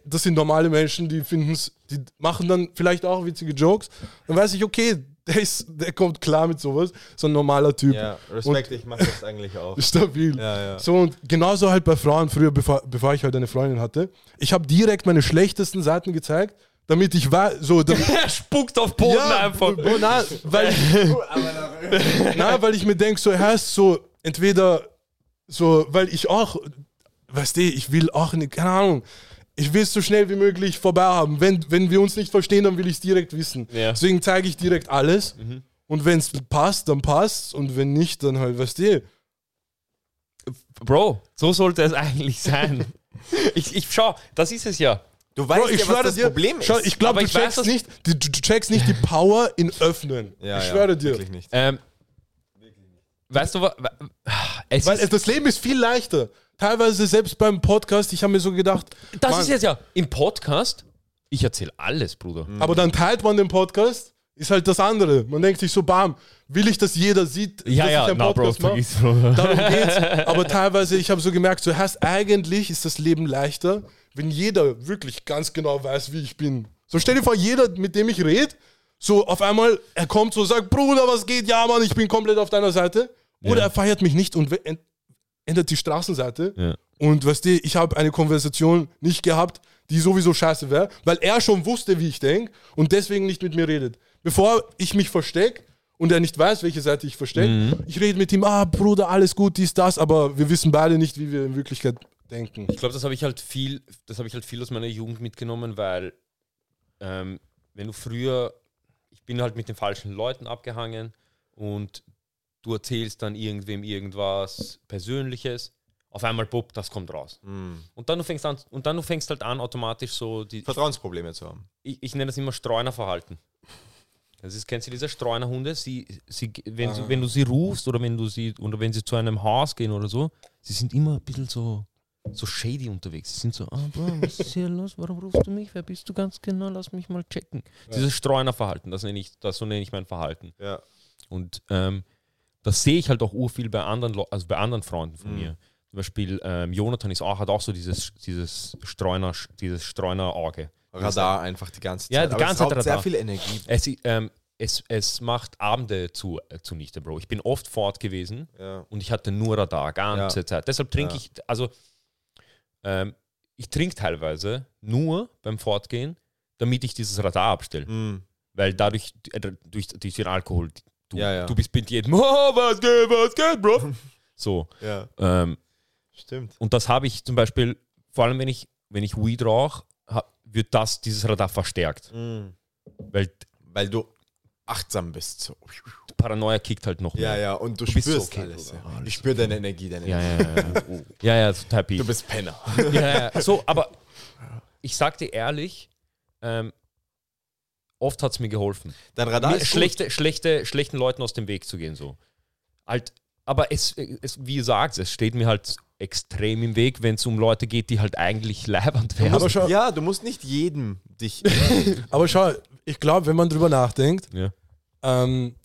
das sind normale Menschen, die finden es, die machen dann vielleicht auch witzige Jokes, dann weiß ich, okay, der, ist, der kommt klar mit sowas, so ein normaler Typ. Ja, Respekt, ich mache das eigentlich auch. Stabil. Ja, ja. So und genauso halt bei Frauen früher, bevor, bevor ich halt eine Freundin hatte. Ich habe direkt meine schlechtesten Seiten gezeigt, damit ich war, so, Er spuckt auf Boden einfach. Bro, na, weil ich, na, weil ich mir denke, so, heißt so, entweder so, weil ich auch, weißt du, ich will auch, nicht, keine Ahnung, ich will es so schnell wie möglich vorbei haben. Wenn, wenn wir uns nicht verstehen, dann will ich es direkt wissen. Ja. Deswegen zeige ich direkt alles. Und wenn es passt, dann passt Und wenn nicht, dann halt, weißt du, Bro, so sollte es eigentlich sein. ich, ich schau, das ist es ja. Du weißt Bro, ich ja, was schwöre das dir, Problem ist. schau, ich glaube, du, checkst nicht, du, du checkst nicht die Power in Öffnen. ja, ich ja, schwöre dir. Wirklich nicht. Ähm, weißt du was? Es Weil das Leben ist viel leichter. Teilweise selbst beim Podcast, ich habe mir so gedacht, das Mann, ist jetzt ja im Podcast. Ich erzähle alles, Bruder. aber dann teilt man den Podcast, ist halt das andere. Man denkt sich so, bam, will ich, dass jeder sieht, Ja, dass ja, ich einen Bro, Podcast mache? Bro. Darum geht's. Aber teilweise, ich habe so gemerkt, so hast eigentlich ist das Leben leichter, wenn jeder wirklich ganz genau weiß, wie ich bin. So stell dir vor, jeder, mit dem ich rede, so auf einmal, er kommt so, sagt, Bruder, was geht? Ja, Mann, ich bin komplett auf deiner Seite. Oder Ja. er feiert mich nicht und ändert die Straßenseite. Ja. Und weißt du, ich habe eine Konversation nicht gehabt, die sowieso scheiße wäre, weil er schon wusste, wie ich denke und deswegen nicht mit mir redet. Bevor ich mich verstecke und er nicht weiß, welche Seite ich verstecke, Mhm. ich rede mit ihm, ah, Bruder, alles gut, dies, das, aber wir wissen beide nicht, wie wir in Wirklichkeit denken. Ich glaube, das habe ich halt viel, das habe ich halt viel aus meiner Jugend mitgenommen, weil ähm, wenn du früher, ich bin halt mit den falschen Leuten abgehangen und du erzählst dann irgendwem irgendwas Persönliches, auf einmal Bob, das kommt raus. Mhm. Und dann du fängst an, und dann du fängst halt an, automatisch so die, Vertrauensprobleme zu haben. ich, ich nenne das immer Streunerverhalten. Das ist, kennst du diese Streunerhunde? Sie, sie, wenn, sie, wenn du sie rufst oder wenn du sie oder wenn sie zu einem Haus gehen oder so, sie sind immer ein bisschen so, so shady unterwegs. Sie sind so, ah, Bro, was ist hier los? Warum rufst du mich? Wer bist du ganz genau? Lass mich mal checken. Dieses Streunerverhalten, das nenne ich, das so nenne ich mein Verhalten. Ja. Und ähm, das sehe ich halt auch urviel bei anderen, also bei anderen Freunden von Mhm. mir. Zum Beispiel ähm, Jonathan ist auch, hat auch so dieses, dieses Streuner, dieses Streunerauge. Radar einfach die ganze Zeit. Ja, die Aber ganze es Zeit raubt sehr Radar. viel Energie. Es, ähm, es, es macht Abende zu, äh, zunichte, Bro. Ich bin oft fort gewesen Ja. und ich hatte nur Radar, ganze Ja. Zeit. Deshalb trinke Ja. ich, also ähm, ich trinke teilweise nur beim Fortgehen, damit ich dieses Radar abstelle. Mhm. Weil dadurch, äh, durch, durch den Alkohol, du, Ja, ja. du bist mit jedem, oh, was geht, was geht, Bro. So. ja, Ähm, stimmt. und das habe ich zum Beispiel, vor allem wenn ich, wenn ich Weed rauche, wird das, dieses Radar verstärkt. Mhm. Weil Weil du achtsam bist. So. Paranoia kickt halt noch Ja, mehr. ja, und du, Du bist so, spürst okay, alles. Ja. alles Ich spüre deine Energie, deine Ja, Energie. ja, ja. ja. ja, ja, total peak. Du bist Penner. Ja, ja. So, aber ich sag dir ehrlich, ähm, oft hat es mir geholfen. Dein Radar mir ist schlechte, schlechte, schlechten Leuten aus dem Weg zu gehen. So. Halt, aber es, es, wie ihr sagt, es steht mir halt extrem im Weg, wenn es um Leute geht, die halt eigentlich leibend wären. Aber schau, gut. Ja, du musst nicht jedem dich. aber schau ich glaube, wenn man drüber nachdenkt, Ja. ähm,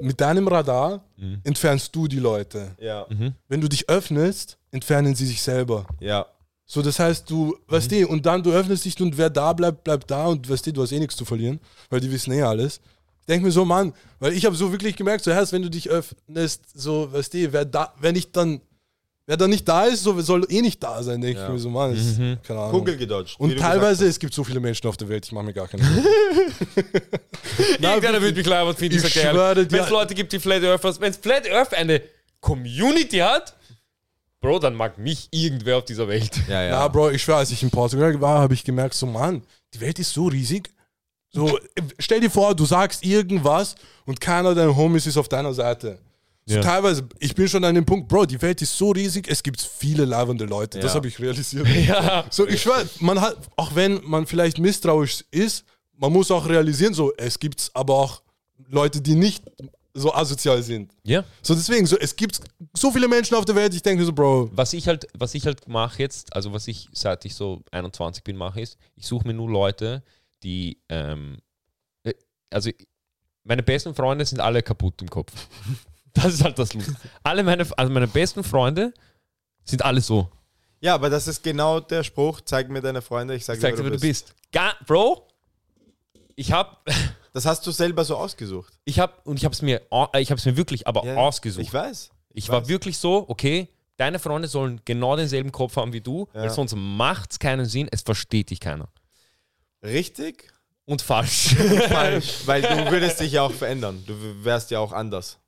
mit deinem Radar Mhm. entfernst du die Leute. ja. Mhm. Wenn du dich öffnest, entfernen sie sich selber. Ja. So, das heißt, du, weißt du, und dann du öffnest dich und wer da bleibt, bleibt da und weißt du, du hast eh nichts zu verlieren, weil die wissen eh alles. Ich denke mir so, Mann, weil ich habe so wirklich gemerkt, so Herz, wenn du dich öffnest, so, weißt du, wer da, wer nicht dann, wer dann nicht da ist, so soll eh nicht da sein, denke Ja. ich mir so, Mann, ist, Mhm. keine Ahnung. Kugel gedodged. und teilweise, es gibt so viele Menschen auf der Welt, ich mache mir gar keine Sorgen. Irgendeiner wird mich leibend finden, Ich schwöre dir- Wenn es Leute gibt, die Flat Earthers, wenn es Flat Earth eine Community hat, Bro, dann mag mich irgendwer auf dieser Welt. Ja, ja. Ja, Bro, ich schwöre, als ich in Portugal war, habe ich gemerkt, so, Mann, die Welt ist so riesig. So, stell dir vor, du sagst irgendwas und keiner deiner Homies ist auf deiner Seite. So Ja. teilweise, ich bin schon an dem Punkt, Bro, die Welt ist so riesig, es gibt viele leibende Leute. Das Ja. habe ich realisiert. Ja. So, ich schwöre, man hat, auch wenn man vielleicht misstrauisch ist, man muss auch realisieren, so, es gibt aber auch Leute, die nicht so asozial sind. Ja. So, deswegen, so, es gibt so viele Menschen auf der Welt, ich denke so, Bro, Was ich halt, was ich halt mache jetzt, also was ich seit ich so 21 bin mache, ist, ich suche mir nur Leute, die, ähm, äh, also meine besten Freunde sind alle kaputt im Kopf. Das ist halt das Lustige. Alle meine, also meine besten Freunde sind alle so. ja, aber das ist genau der Spruch. Zeig mir deine Freunde, ich sage Sag dir, dir, wer du bist. Ga Bro, ich hab, Das hast du selber so ausgesucht. ich hab, und ich hab's mir, äh, ich hab's mir wirklich aber Ja, ausgesucht. Ich weiß. Ich Ich war weiß. wirklich so, okay, deine Freunde sollen genau denselben Kopf haben wie du, Ja. weil sonst macht's keinen Sinn, es versteht dich keiner. Richtig? Und falsch. Falsch. Weil du würdest dich ja auch verändern. Du wärst ja auch anders.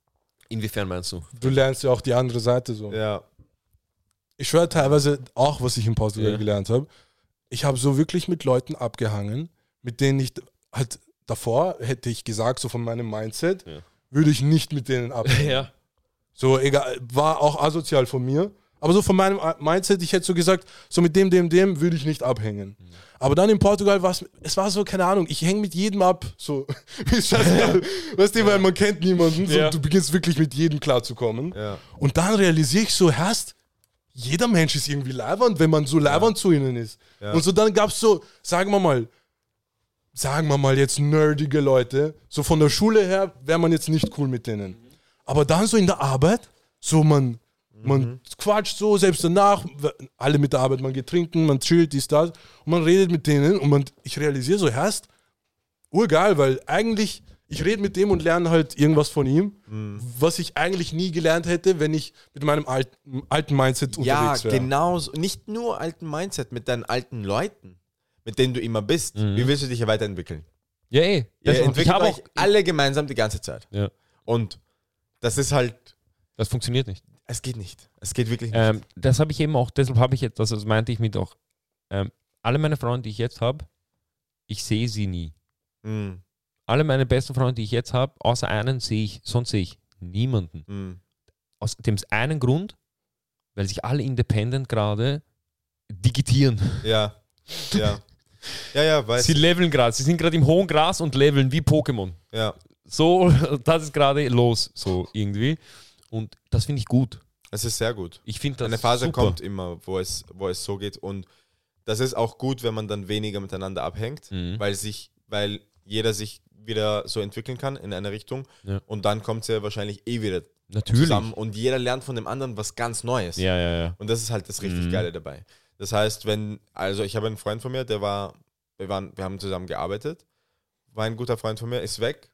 Inwiefern meinst du? du lernst ja auch die andere Seite so. Ja. ich schwöre teilweise auch, was ich in Portugal Ja. gelernt habe. Ich habe so wirklich mit Leuten abgehangen, mit denen ich halt davor hätte ich gesagt, so von meinem Mindset, Ja. würde ich nicht mit denen abhängen. Ja. So, egal, war auch asozial von mir. Aber so von meinem Mindset, ich hätte so gesagt, so mit dem, dem, dem würde ich nicht abhängen. Aber dann in Portugal war es, es war so, keine Ahnung, ich hänge mit jedem ab. So, scheißegal. weißt du, weil man kennt niemanden. So, Ja. Du beginnst wirklich mit jedem klarzukommen. Ja. Und dann realisiere ich so, Herst, jeder Mensch ist irgendwie leibernd, wenn man so leibernd zu ihnen ist. Ja. Und so dann gab es so, sagen wir mal, sagen wir mal jetzt nerdige Leute, so von der Schule her wäre man jetzt nicht cool mit denen. Aber dann so in der Arbeit, so man, man quatscht so, selbst danach, alle mit der Arbeit, man geht trinken, man chillt, dies, das, und man redet mit denen und man, ich realisiere so, Herst, urgeil, weil eigentlich, ich rede mit dem und lerne halt irgendwas von ihm, was ich eigentlich nie gelernt hätte, wenn ich mit meinem alten, alten Mindset Ja, unterwegs wäre. genau. so. Nicht nur alten Mindset, mit deinen alten Leuten, mit denen du immer bist. Wie willst du dich ja weiterentwickeln? Ja, eh. Das, ich entwickelt auch. alle gemeinsam die ganze Zeit. Ja, Und das ist halt, das funktioniert nicht. Es geht nicht. Es geht wirklich nicht. Ähm, das habe ich eben auch, deshalb habe ich jetzt, das meinte ich mit auch, ähm, alle meine Freunde, die ich jetzt habe, ich sehe sie nie. Mm, Alle meine besten Freunde, die ich jetzt habe, außer einen sehe ich, sonst sehe ich niemanden. mm. Aus dem einen Grund, weil sich alle independent gerade digitieren. Ja. Ja. Ja, ja, weiß. Sie leveln gerade, sie sind gerade im hohen Gras und leveln wie Pokémon. Ja. So, das ist gerade los, so irgendwie. Und das finde ich gut. Es ist sehr gut. Ich finde das Eine Phase super. kommt immer, wo es, wo es so geht. Und das ist auch gut, wenn man dann weniger miteinander abhängt, Mhm. weil sich, weil jeder sich wieder so entwickeln kann in eine Richtung. Ja. Und dann kommt es ja wahrscheinlich eh wieder Natürlich. zusammen und jeder lernt von dem anderen was ganz Neues. Ja, ja, ja. Und das ist halt das richtig Mhm. Geile dabei. Das heißt, wenn, also ich habe einen Freund von mir, der war, wir waren, wir haben zusammen gearbeitet, war ein guter Freund von mir, ist weg,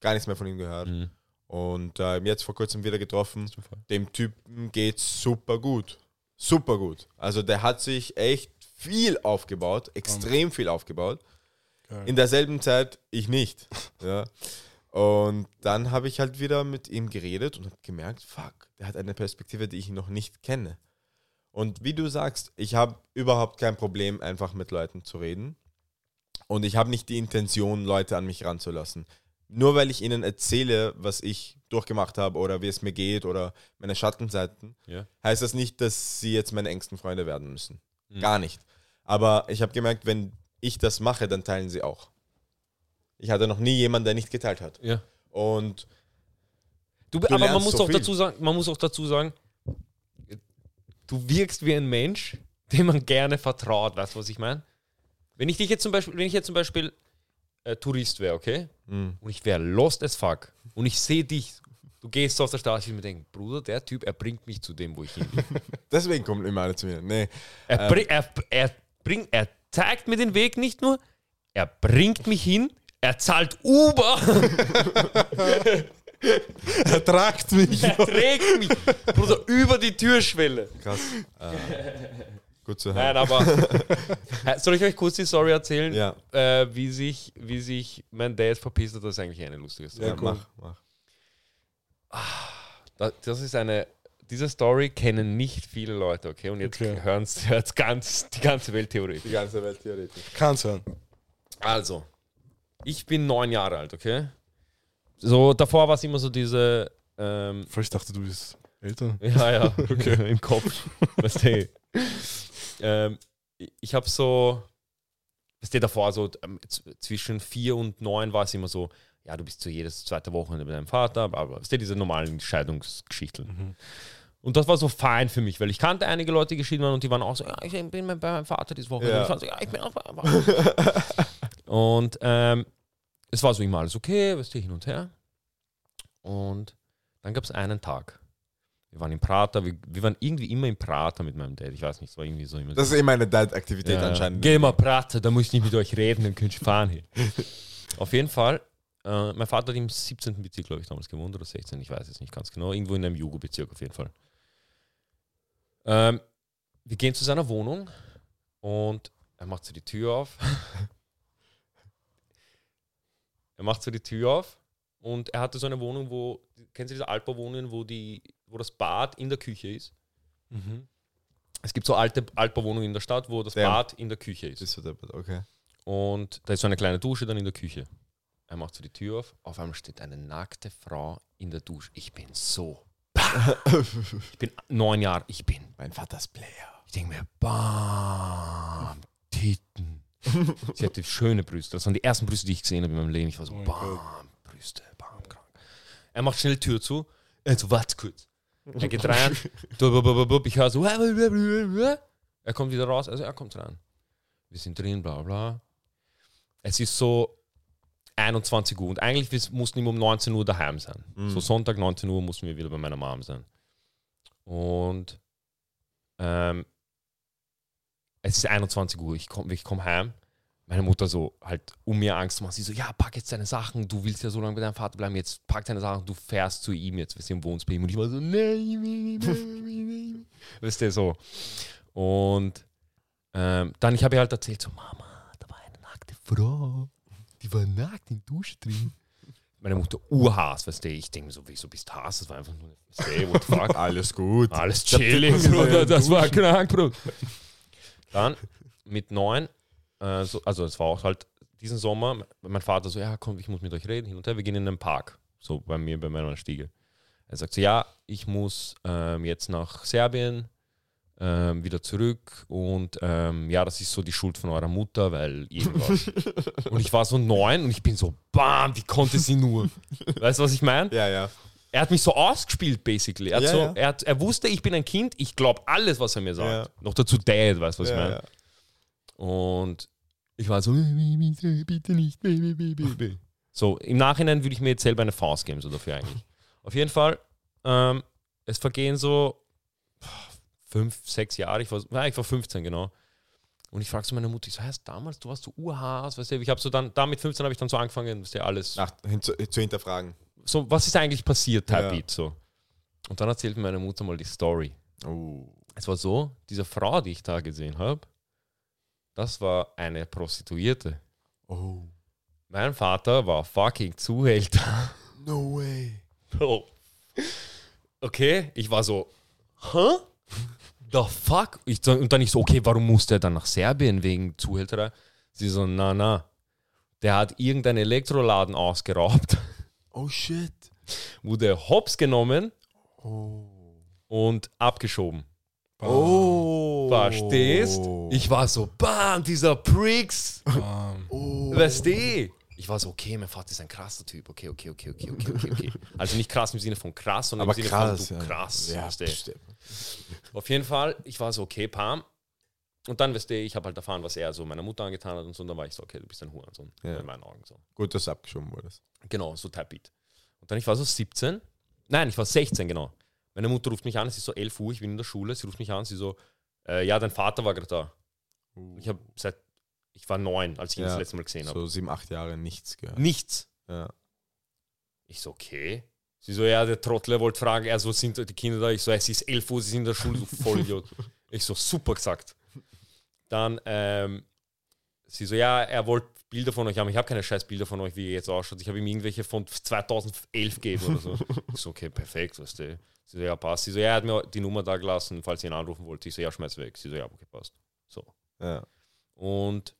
gar nichts mehr von ihm gehört. Mhm. Und äh, jetzt vor kurzem wieder getroffen. Dem Typen geht's super gut. Super gut. Also der hat sich echt viel aufgebaut, extrem viel aufgebaut. Geil. In derselben Zeit ich nicht. Ja. Und dann habe ich halt wieder mit ihm geredet und habe gemerkt, fuck, der hat eine Perspektive, die ich noch nicht kenne. Und wie du sagst, ich habe überhaupt kein Problem, einfach mit Leuten zu reden. Und ich habe nicht die Intention, Leute an mich ranzulassen. Nur weil ich ihnen erzähle, was ich durchgemacht habe oder wie es mir geht oder meine Schattenseiten, Ja. heißt das nicht, dass sie jetzt meine engsten Freunde werden müssen. Mhm. Gar nicht. Aber ich habe gemerkt, wenn ich das mache, dann teilen sie auch. Ich hatte noch nie jemanden, der nicht geteilt hat. Ja. Und Du, Du aber man muss so auch viel. dazu sagen, man muss auch dazu sagen, du wirkst wie ein Mensch, dem man gerne vertraut, weißt du, was ich meine? Wenn ich dich jetzt zum Beispiel, wenn ich jetzt zum Beispiel äh, Tourist wäre, okay? mh, Und ich wäre lost as fuck und ich sehe dich, du gehst so auf der Straße, würde mir denken, Bruder, der Typ, er bringt mich zu dem, wo ich hin will. deswegen kommen immer alle zu mir. Nee, Er, Ähm. bring, er, er, bringt, er zeigt mir den Weg nicht nur, er bringt mich hin, er zahlt Uber, Er tragt mich. er trägt mich, Bruder, über die Türschwelle. krass. äh, gut zu Nein, hören. aber Äh, soll ich euch kurz die Story erzählen, Ja, äh, wie, sich, wie sich mein Dad verpisst hat? Das ist eigentlich eine lustige Story. ja, cool. mach, mach. Da- Das ist eine, diese Story kennen nicht viele Leute, okay? Und jetzt Okay. hören es ganz, die ganze Welt theoretisch. Die ganze Welt theoretisch. Kann's hören. Also, ich bin neun Jahre alt, okay? So, davor war es immer so diese, ähm, Voll, Ich dachte, du bist älter. ja, ja, im Kopf. Weißt du, ähm, ich- habe so, weißt du, davor so ähm, zwischen vier und neun war es immer so, ja, du bist so jedes zweite Wochenende mit deinem Vater, aber weißt du, diese normalen Scheidungsgeschichten. Und das war so fein für mich, weil ich kannte einige Leute, die geschieden waren und die waren auch so, ja, ich bin bei meinem Vater diese Woche. Ja. Und ich war so, ja, ich bin auch bei meinem Vater. und ähm, es war so immer alles okay, weißt du, hin und her. Und dann gab es einen Tag. Wir waren im Prater, wir, wir waren irgendwie immer im Prater mit meinem Dad. Ich weiß nicht, es war irgendwie so immer. Das ist immer eine Date-Aktivität Ja. anscheinend. Geh mal Prater, da muss ich nicht mit euch reden, dann könnt ihr fahren hier. Auf jeden Fall, äh, mein Vater hat im 17. Bezirk, glaube ich, damals gewohnt oder 16, ich weiß es nicht ganz genau. Irgendwo in einem Jugo-Bezirk auf jeden Fall. Ähm, wir gehen zu seiner Wohnung und er macht so die Tür auf. er macht so die Tür auf und er hatte so eine Wohnung, wo, kennen Sie diese Altbauwohnungen, wo, die, wo das Bad in der Küche ist? Mhm. Es gibt so alte Altbauwohnungen in der Stadt, wo das Ja. Bad in der Küche ist. Deppert, okay. Und da ist so eine kleine Dusche dann in der Küche. Er macht so die Tür auf. Auf einmal steht eine nackte Frau in der Dusche. Ich bin so. ich bin neun Jahre. Ich bin. Mein Vater ist Player. Ich denke mir, bam, Titten. Sie hatte schöne Brüste. Das waren die ersten Brüste, die ich gesehen habe in meinem Leben. Ich war so, Oh bam, Brüste, bam, krank. Er macht schnell die Tür zu. Er so, warte kurz. Er geht rein. Ich höre so. Er kommt wieder raus. Also er kommt rein. Wir sind drin, bla bla. Es ist so 21 Uhr und eigentlich wir mussten wir um 19 Uhr daheim sein. Mhm. So Sonntag 19 Uhr mussten wir wieder bei meiner Mom sein. Und ähm, es ist 21 Uhr, ich komme ich komm heim. Meine Mutter so halt um mir Angst macht. Sie so, ja, pack jetzt deine Sachen, du willst ja so lange bei deinem Vater bleiben, jetzt pack deine Sachen, du fährst zu ihm jetzt, wir sind im Wohnzimmer bei ihm. Und ich war so, nein, nein, nein, nein. Weißt du, so. Und ähm, dann, ich habe ihr halt erzählt, so, Mama, da war eine nackte Frau, die war nackt in der Dusche drin. Meine Mutter urhaß, weißt du, ich denke so, wieso bist du Hass? Das war einfach nur, weißt du, what the fuck? Alles gut. Alles chillig, Bruder, das war krank, Bruder. Dann mit neun, äh, so, also es war auch halt diesen Sommer, mein Vater so, ja komm, ich muss mit euch reden, hin und her, wir gehen in den Park, so bei mir, bei meiner Stiege. Er sagt so, ja, ich muss ähm, jetzt nach Serbien, ähm, wieder zurück und ähm, ja, das ist so die Schuld von eurer Mutter, weil irgendwas. und ich war so neun und ich bin so, bam, wie konnte sie nur? Weißt du, was ich meine? Ja, ja. Er hat mich so ausgespielt, basically. Er, hat Ja, so, ja. Er, hat, er wusste, ich bin ein Kind, ich glaube alles, was er mir sagt. Ja. Noch dazu Dad, weißt du, was ich Ja, meine? Ja. Und ich war so, bitte nicht, baby, baby, baby. So, im Nachhinein würde ich mir jetzt selber eine Faust geben, so dafür eigentlich. Auf jeden Fall, ähm, es vergehen so fünf, sechs Jahre, ich war, ja, ich war 15, genau. Und ich frage so meine Mutter, ich so, heißt damals, du warst so urhaas, weißt du, ich habe so dann, da mit 15 habe ich dann so angefangen, weißt du, alles, Nach, hin zu, zu hinterfragen. so, was ist eigentlich passiert, Type Ja. Beat, so. Und dann erzählt mir meine Mutter mal die Story. Oh. Es war so, diese Frau, die ich da gesehen habe, das war eine Prostituierte. Oh. Mein Vater war fucking Zuhälter. No way. Bro. Okay, ich war so, hä? The fuck? Ich, und dann ich so, okay, warum musste er dann nach Serbien wegen Zuhälterei? Sie so, na, na. Der hat irgendeinen Elektroladen ausgeraubt, Oh shit. wurde hops genommen Oh. und abgeschoben. Oh. Verstehst? Ich war so, bam, dieser Pricks. Ähm, Oh. Weißt du? Ich war so, okay, mein Vater ist ein krasser Typ. Okay, okay, okay, okay, okay, okay, okay. Also nicht krass im Sinne von krass, sondern Aber im Sinne krass. von du ja. krass. Ja, weißt. Auf jeden Fall, ich war so, okay, Pam. Und dann, weißt du, ich habe halt erfahren, was er so meiner Mutter angetan hat und so. Und dann war ich so, okay, du bist ein Hurensohn. Ja. In meinen Augen so. Gut, dass du abgeschoben wurdest. Genau, so Beat. Und dann, ich war so 17. Nein, ich war 16, genau. Meine Mutter ruft mich an, es ist so 11 Uhr, ich bin in der Schule. Sie ruft mich an, sie so, äh, ja, dein Vater war gerade da. Ich habe seit, ich war neun, als ich ihn Ja, das letzte Mal gesehen habe. so sieben, acht Jahre nichts gehört. Nichts. Ja. Ich so, okay. Sie so, ja, der Trottel wollte fragen, er so, sind die Kinder da? Ich so, es ist 11 Uhr, sie sind in der Schule, du Vollidiot. ich so, super gesagt. Dann, ähm, sie so, ja, er wollte Bilder von euch haben. Ich habe keine scheiß Bilder von euch, wie ihr jetzt ausschaut. Ich habe ihm irgendwelche von 2011 gegeben oder so. Ich so, okay, perfekt, weißt du. Sie so, ja, passt. Sie so, ja, er hat mir die Nummer da gelassen, falls ihr ihn anrufen wollt. Ich so, ja, schmeiß weg. Sie so, ja, okay, passt. So. Ja. Und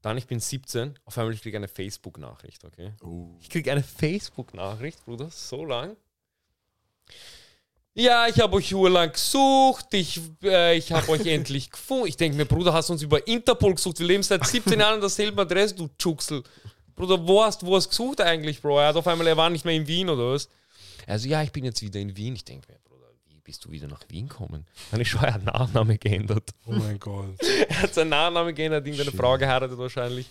dann, ich bin 17, auf einmal ich kriege eine Facebook-Nachricht, okay? Oh. Ich kriege eine Facebook-Nachricht, Bruder, so lang. Ja, ich habe euch urlang gesucht, ich, äh, ich habe euch endlich gefunden. Ich denke mir, Bruder, hast du uns über Interpol gesucht? Wir leben seit 17 Jahren an derselben Adresse, du Tschuxel. Bruder, wo hast du was gesucht eigentlich, Bro? Er hat auf einmal, er war nicht mehr in Wien oder was? Also, ja, ich bin jetzt wieder in Wien. Ich denke mir, Bruder, wie bist du wieder nach Wien gekommen? Dann ist schon, er hat Nachname geändert. Oh mein Gott. Er hat seinen Nachnamen geändert, irgendeine Frau geheiratet wahrscheinlich.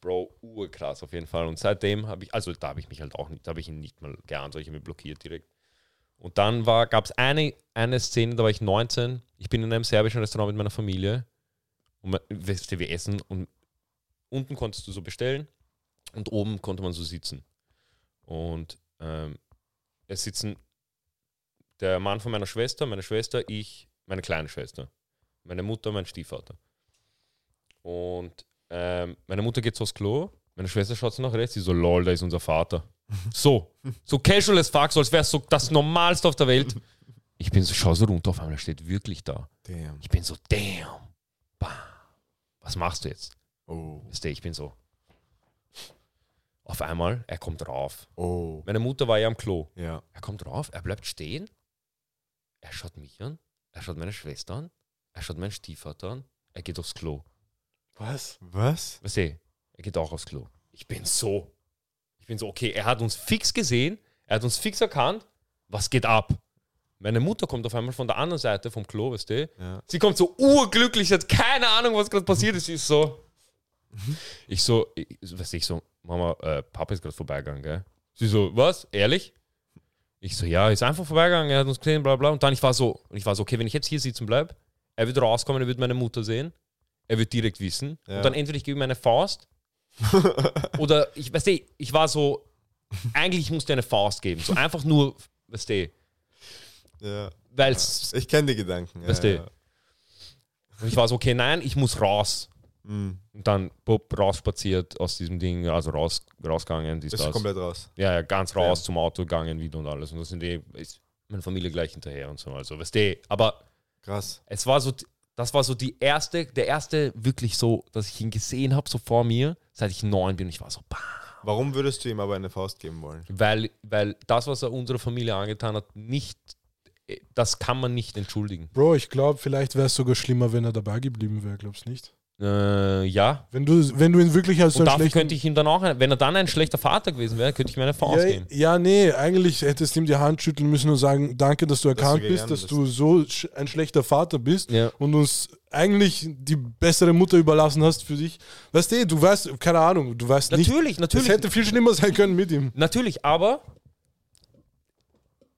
Bro, urkrass auf jeden Fall. Und seitdem habe ich, also da habe ich mich halt auch nicht, da habe ich ihn nicht mal geantwortet, ich habe ihn blockiert direkt. Und dann gab es eine, eine Szene, da war ich 19. Ich bin in einem serbischen Restaurant mit meiner Familie. Und wir, wir essen und unten konntest du so bestellen und oben konnte man so sitzen. Und ähm, es sitzen der Mann von meiner Schwester, meine Schwester, ich, meine kleine Schwester, meine Mutter, mein Stiefvater. Und ähm, meine Mutter geht so aufs Klo, meine Schwester schaut so nach rechts, sie so, lol, da ist unser Vater. So, so casual as fuck, so als wäre es so das Normalste auf der Welt. Ich bin so, schau so runter, auf einmal er steht wirklich da. Damn. Ich bin so, damn, bah, was machst du jetzt? Oh. Ich bin so. Auf einmal, er kommt rauf. Oh. Meine Mutter war ja am Klo. Ja. Er kommt rauf, er bleibt stehen. Er schaut mich an, er schaut meine Schwester an, er schaut meinen Stiefvater an, er geht aufs Klo. Was? Was? Du, er geht auch aufs Klo. Ich bin so. Ich bin so, okay, er hat uns fix gesehen, er hat uns fix erkannt. Was geht ab? Meine Mutter kommt auf einmal von der anderen Seite vom Klo, weißt du? Ja. Sie kommt so urglücklich, sie hat keine Ahnung, was gerade passiert ist. Sie ist so. Ich so, ich, weißt du, ich so, Mama, äh, Papa ist gerade vorbeigegangen, gell? Sie so, was? Ehrlich? Ich so, ja, ist einfach vorbeigegangen, er hat uns gesehen, bla bla. Und dann ich war so, und ich war so, okay, wenn ich jetzt hier sitzen bleibe, er wird rauskommen, er wird meine Mutter sehen, er wird direkt wissen. Ja. Und dann entweder ich gebe ihm eine Faust oder ich, weißt du, ich war so, eigentlich musste ich eine Faust geben. So einfach nur, weißt du, Ja. weil es Ich kenne die Gedanken. Ja, Weißt du? ja. Und ich war so, okay, nein, ich muss raus. Mhm. Und dann bupp, rausspaziert aus diesem Ding, also raus, rausgegangen. Dies, Bist du das. komplett raus? Ja, ja, ganz raus Ja. zum Auto gegangen wieder und alles. Und das sind eh, ist meine Familie gleich hinterher und so. Also, weißt du, aber Krass. es war so, das war so die erste, der erste wirklich so, dass ich ihn gesehen habe, so vor mir, seit ich neun bin. Und ich war so, bah. Warum würdest du ihm aber eine Faust geben wollen? Weil, weil das, was er unserer Familie angetan hat, nicht, das kann man nicht entschuldigen. Bro, ich glaube, vielleicht wäre es sogar schlimmer, wenn er dabei geblieben wäre, glaubst du nicht? Äh, ja. Wenn du, wenn du ihn wirklich als so Und einen dafür könnte ich ihm dann auch, ein- wenn er dann ein schlechter Vater gewesen wäre, könnte ich mir eine Faust ja, geben. ja, nee, eigentlich hättest du ihm die Hand schütteln müssen und sagen, danke, dass du erkannt du bist, dass bist. du so sch ein schlechter Vater bist Ja. und uns eigentlich die bessere Mutter überlassen hast für dich. Weißt du, du weißt, keine Ahnung, du weißt nicht. Natürlich, natürlich. Es hätte viel schlimmer sein können mit ihm. Natürlich, aber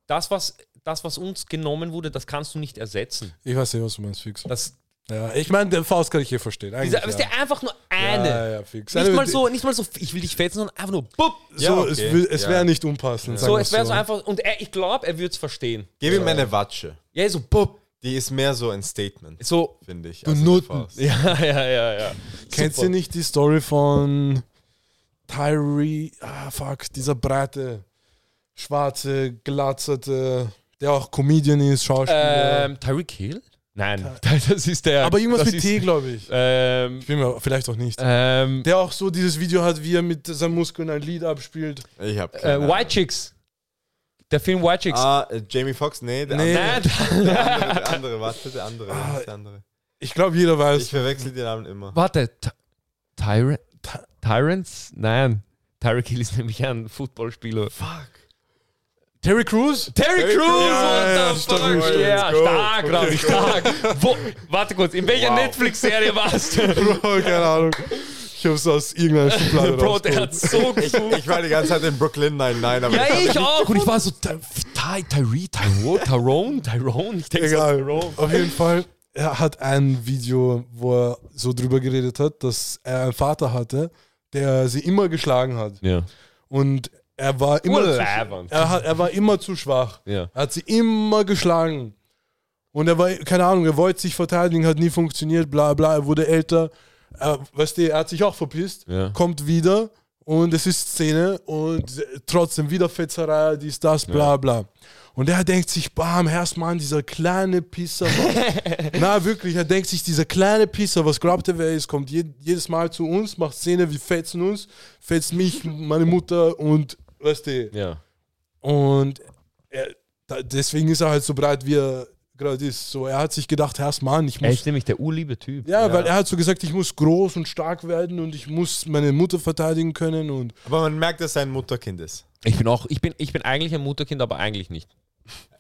das was, das, was uns genommen wurde, das kannst du nicht ersetzen. Ich weiß nicht, was du meinst, Fix. Das, Ja, ich meine, den Faust kann ich hier verstehen. Eigentlich, dieser, ist ja. der einfach nur eine. Ja, ja, fix. Nicht Eine- mal so, nicht mal so, ich will dich fetzen, sondern einfach nur bupp. So, Ja, es, okay. will- es Ja. wäre nicht unpassend. So, es wäre so einfach, und er, ich glaube, er würde es verstehen. Gib ihm eine Watsche. Ja, so bupp. Die ist mehr so ein Statement, So, finde ich. Du als eine Nutten. Ja, ja, ja, ja. Kennst du nicht die Story von Tyree? Ah, fuck, dieser breite, schwarze, glatzerte, der auch Comedian ist, Schauspieler. Ähm, Tyreek Hill? Nein, das ist der. Aber irgendwas mit ist, T, glaube ich. Ähm, Ich bin mir vielleicht auch nicht. ähm, Der auch so dieses Video hat, wie er mit seinen Muskeln ein Lied abspielt. Ich habe äh, White Chicks. Der Film White Chicks. Ah, äh, Jamie Foxx? Nee, der Nee. andere. Nein, Der andere, der andere, warte, der andere. Ah, der andere? Ich glaube, jeder Ich weiß. verwechsel die Namen immer. warte. Ty- Tyra Ty- Tyrants? Nein. Tyreek Hill ist nämlich ein Footballspieler. Fuck. Terry Crews? Terry Terry Crews! Ja, what the fuck? Ja, go. stark, Rami, stark. Wo, warte kurz, in welcher Wow. Netflix-Serie warst du? Bro, keine Ahnung. Ich hab's aus irgendeiner Schublade Bro, der hat so Ich, ich war die ganze Zeit in Brooklyn Nine-Nine, aber Ja, ich auch. Und ich war so, Ty, Ty, Tyree, Tyrone, Tyrone, Tyrone. Ich denke so, Egal. Tyrone. Auf jeden Fall, er hat ein Video, wo er so drüber geredet hat, dass er einen Vater hatte, der sie immer geschlagen hat. Ja. Und er war immer, zu, er, hat, er war immer zu schwach. Ja. Er hat sie immer geschlagen. Und er war, keine Ahnung, er wollte sich verteidigen, hat nie funktioniert, bla bla, er wurde älter. Er, weißt du, er hat sich auch verpisst, Ja. kommt wieder und es ist Szene und trotzdem wieder Fetzerei, dies, das, bla bla. Und er denkt sich, bam, Herrsmann, dieser kleine Pisser. Na, wirklich, er denkt sich, dieser kleine Pisser, was glaubt er, wer er ist, kommt je, jedes Mal zu uns, macht Szene, wir fetzen uns, fetzt mich, meine Mutter und, weißt du, Ja. und er, da, deswegen ist er halt so breit, wie er gerade ist. So, er hat sich gedacht, Herrsmann, ich Er muss. ist nämlich der urliebe Typ. Ja, weil er hat so gesagt, ich muss groß und stark werden und ich muss meine Mutter verteidigen können und Aber man merkt, dass er ein Mutterkind ist. Ich bin auch, ich bin, ich bin eigentlich ein Mutterkind, aber eigentlich nicht.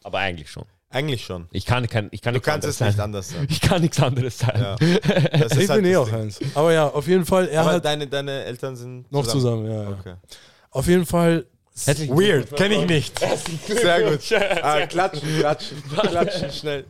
Aber eigentlich schon. Eigentlich schon. Ich kann, kein, ich kann Du nichts kannst anderes es nicht sein. anders sein. Ich kann nichts anderes sein. Ja. Das ist ich halt bin eh auch eins. Aber ja, auf jeden Fall, er Aber hat deine, deine Eltern sind noch zusammen, ja, ja. Okay. Auf jeden Fall. Herzlichen Weird, kenne ich nicht. Sehr gut. Ah, klatschen, klatschen, klatschen schnell.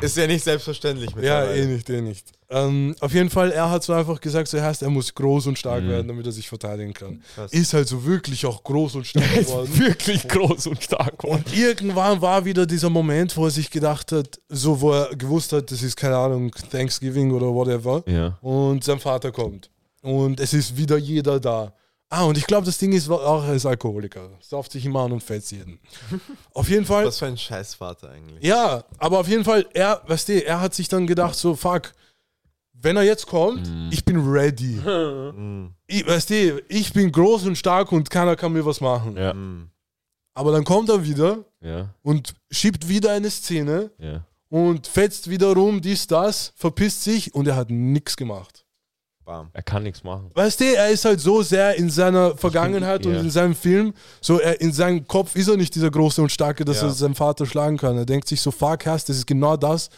Ist ja nicht selbstverständlich mit Ja, eh nicht, eh nicht. Ähm, auf jeden Fall, er hat so einfach gesagt, so heißt, er muss groß und stark werden, damit er sich verteidigen kann. Krass. Ist halt so wirklich auch groß und stark geworden. Wirklich groß und stark. Mann. Und irgendwann war wieder dieser Moment, wo er sich gedacht hat, so wo er gewusst hat, das ist keine Ahnung, Thanksgiving oder whatever. Ja. Und sein Vater kommt. Und es ist wieder jeder da. Ah, und ich glaube, das Ding ist auch, er ist Alkoholiker. Sauft sich immer an und fetzt jeden. Auf jeden Fall. Was für ein Scheißvater eigentlich. Ja, aber auf jeden Fall, er, weißt du, er hat sich dann gedacht, so, fuck, wenn er jetzt kommt, ich bin ready. ich, weißt du, ich bin groß und stark und keiner kann mir was machen. Ja. Mhm. Aber dann kommt er wieder Ja. und schiebt wieder eine Szene Ja. und fetzt wieder rum, dies, das, verpisst sich und er hat nichts gemacht. Bam. Er kann nichts machen. Weißt du, er ist halt so sehr in seiner Vergangenheit und ja. in seinem Film, so er, in seinem Kopf ist er nicht dieser große und starke, dass Ja. er seinen Vater schlagen kann. Er denkt sich so, fuck, Hass, das ist genau das,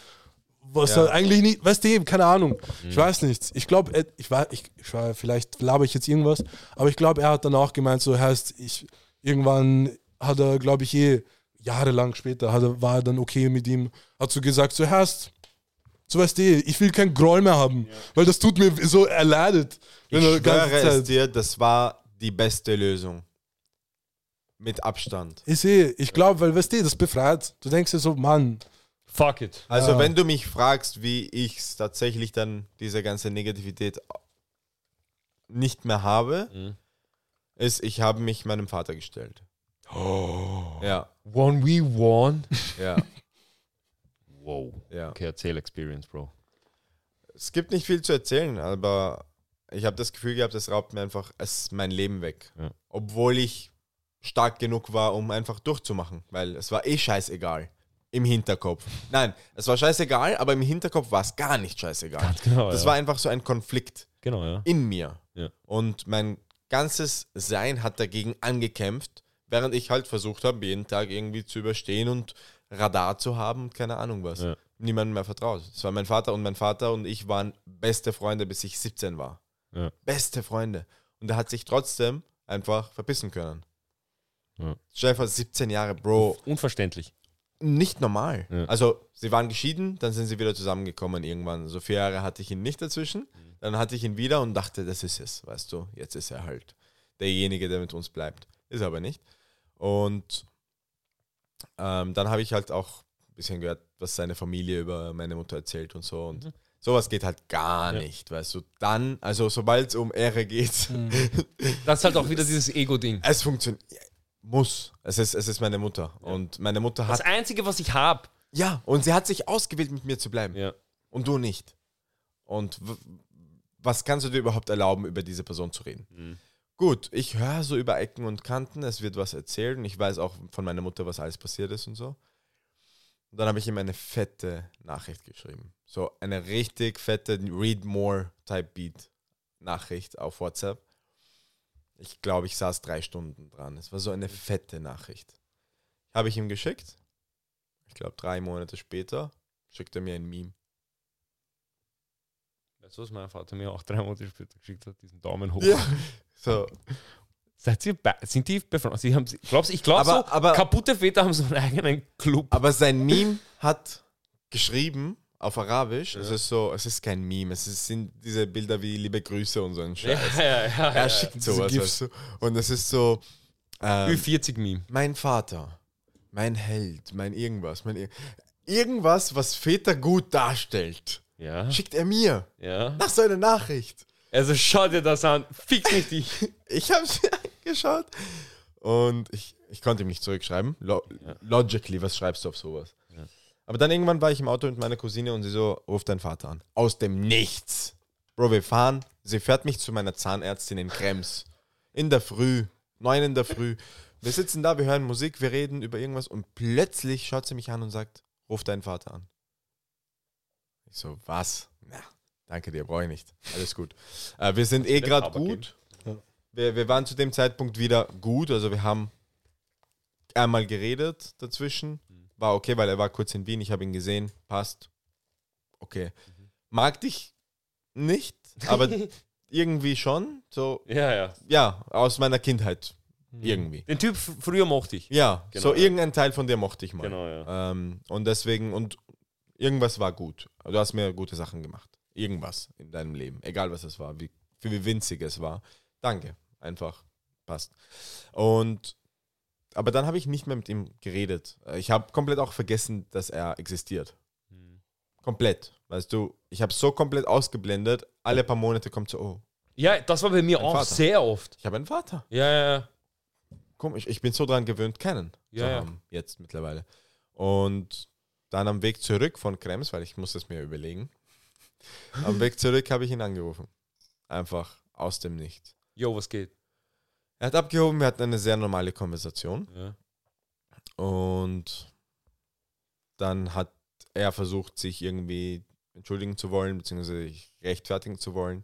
was Ja. er eigentlich nicht, weißt du, keine Ahnung, ich weiß nichts. Ich glaube, ich war, ich, ich war, vielleicht laber ich jetzt irgendwas, aber ich glaube, er hat dann auch gemeint, so heißt, ich, irgendwann hat er, glaube ich, eh, jahrelang später, hat er, war er dann okay mit ihm, hat so gesagt, so heißt, so weißt du, ich will kein Groll mehr haben, weil das tut mir so erleidet. Er Ich schwöre es dir, das war die beste Lösung. Mit Abstand. Ich sehe, ich glaube, weil, weißt du, das befreit. Du denkst dir so, Mann, Fuck it. Also Ja. wenn du mich fragst, wie ich es tatsächlich dann, diese ganze Negativität nicht mehr habe, Mhm. ist, ich habe mich meinem Vater gestellt. Ja, One we won. ja, Wow. ja. Okay, erzähl Experience, Bro. Es gibt nicht viel zu erzählen, aber ich habe das Gefühl gehabt, es raubt mir einfach es, mein Leben weg. Ja. Obwohl ich stark genug war, um einfach durchzumachen, weil es war eh scheißegal. Im Hinterkopf. Nein, es war scheißegal, aber im Hinterkopf war es gar nicht scheißegal. Ganz genau, das ja. war einfach so ein Konflikt Genau, ja. in mir. Ja. Und mein ganzes Sein hat dagegen angekämpft, während ich halt versucht habe, jeden Tag irgendwie zu überstehen und Radar zu haben und keine Ahnung was. Ja. Niemandem mehr vertraut. Es war mein Vater und mein Vater und ich waren beste Freunde, bis ich 17 war. Ja. Beste Freunde. Und er hat sich trotzdem einfach verpissen können. Ja. Vor, 17 Jahre, Bro Unverständlich. nicht normal. Ja. Also, sie waren geschieden, dann sind sie wieder zusammengekommen irgendwann. So vier Jahre hatte ich ihn nicht dazwischen. Dann hatte ich ihn wieder und dachte, das ist es, weißt du. Jetzt ist er halt derjenige, der mit uns bleibt. Ist er aber nicht. Und ähm, dann habe ich halt auch ein bisschen gehört, was seine Familie über meine Mutter erzählt und so. Und sowas geht halt gar Ja. nicht, weißt du. Dann, also sobald es um Ehre geht, Das ist halt auch wieder dieses Ego-Ding. es funktioniert. Muss. Es ist, es ist meine Mutter. Und meine Mutter Das hat. Einzige, was ich habe. Ja, und sie hat sich ausgewählt, mit mir zu bleiben. Ja. Und du nicht. Und was kannst du dir überhaupt erlauben, über diese Person zu reden? Mhm. Gut, ich höre so über Ecken und Kanten, es wird was erzählt und ich weiß auch von meiner Mutter, was alles passiert ist und so. Und dann habe ich ihm eine fette Nachricht geschrieben. So eine richtig fette Read More Type Beat Nachricht auf WhatsApp. Ich glaube, ich saß drei Stunden dran. Es war so eine fette Nachricht. Habe ich ihm geschickt. Ich glaube, drei Monate später schickt er mir ein Meme. Du, was mein Vater mir auch drei Monate später geschickt hat? Diesen Daumen hoch. So, Seid ihr sind die befreundet? Sie haben, glaubst, ich glaube so, aber- kaputte Väter haben so einen eigenen Club. aber sein Meme hat geschrieben auf Arabisch. Es Ja. ist so, es ist kein Meme, es ist, sind diese Bilder wie liebe Grüße und so ein Scheiß. ja, ja, ja. Er schickt sowas, weißt du? Und es ist so, ähm, Ü40-Meme. mein Vater, mein Held, mein irgendwas, mein Ir irgendwas, was Väter gut darstellt, Ja. schickt er mir ja. nach so einer Nachricht. Also schau dir das an. Fick nicht dich. Ich habe sie angeschaut und ich, ich konnte ihm nicht zurückschreiben. Lo Ja. Logically, was schreibst du auf sowas? Ja. Aber dann irgendwann war ich im Auto mit meiner Cousine und sie so, ruf deinen Vater an. Aus dem Nichts. Bro, wir fahren. Sie fährt mich zu meiner Zahnärztin in Krems. In der Früh. Neun in der Früh. Wir sitzen da, wir hören Musik, wir reden über irgendwas und plötzlich schaut sie mich an und sagt, ruf deinen Vater an. Ich so, was? Na, danke dir, brauche ich nicht. Alles gut. Äh, wir sind eh gerade gut. Wir, wir waren zu dem Zeitpunkt wieder gut, also wir haben einmal geredet dazwischen. War okay, weil er war kurz in Wien, ich habe ihn gesehen, passt. Okay. Mag dich nicht, aber irgendwie schon. So, Ja, ja. ja, aus meiner Kindheit. Irgendwie. Den Typ früher mochte ich. Ja, Genau, so ja. irgendein Teil von dir mochte ich mal. Genau, ja. Ähm, und deswegen, und irgendwas war gut. Du hast mir gute Sachen gemacht. Irgendwas in deinem Leben. Egal was es war, wie, wie winzig es war. Danke. Einfach passt. Und aber dann habe ich nicht mehr mit ihm geredet. Ich habe komplett auch vergessen, dass er existiert. Komplett. Weißt du, ich habe so komplett ausgeblendet. Alle paar Monate kommt so, oh, Ja, das war bei mir auch Vater. sehr oft. ich habe einen Vater. Ja, ja, ja. Komisch, ich bin so dran gewöhnt, kennen Ja, zu ja. haben, jetzt mittlerweile. Und dann am Weg zurück von Krems, weil ich muss es mir überlegen, am Weg zurück habe ich ihn angerufen. Einfach aus dem Nichts. Jo, was geht? Er hat abgehoben, wir hatten eine sehr normale Konversation Ja. und dann hat er versucht, sich irgendwie entschuldigen zu wollen, beziehungsweise sich rechtfertigen zu wollen.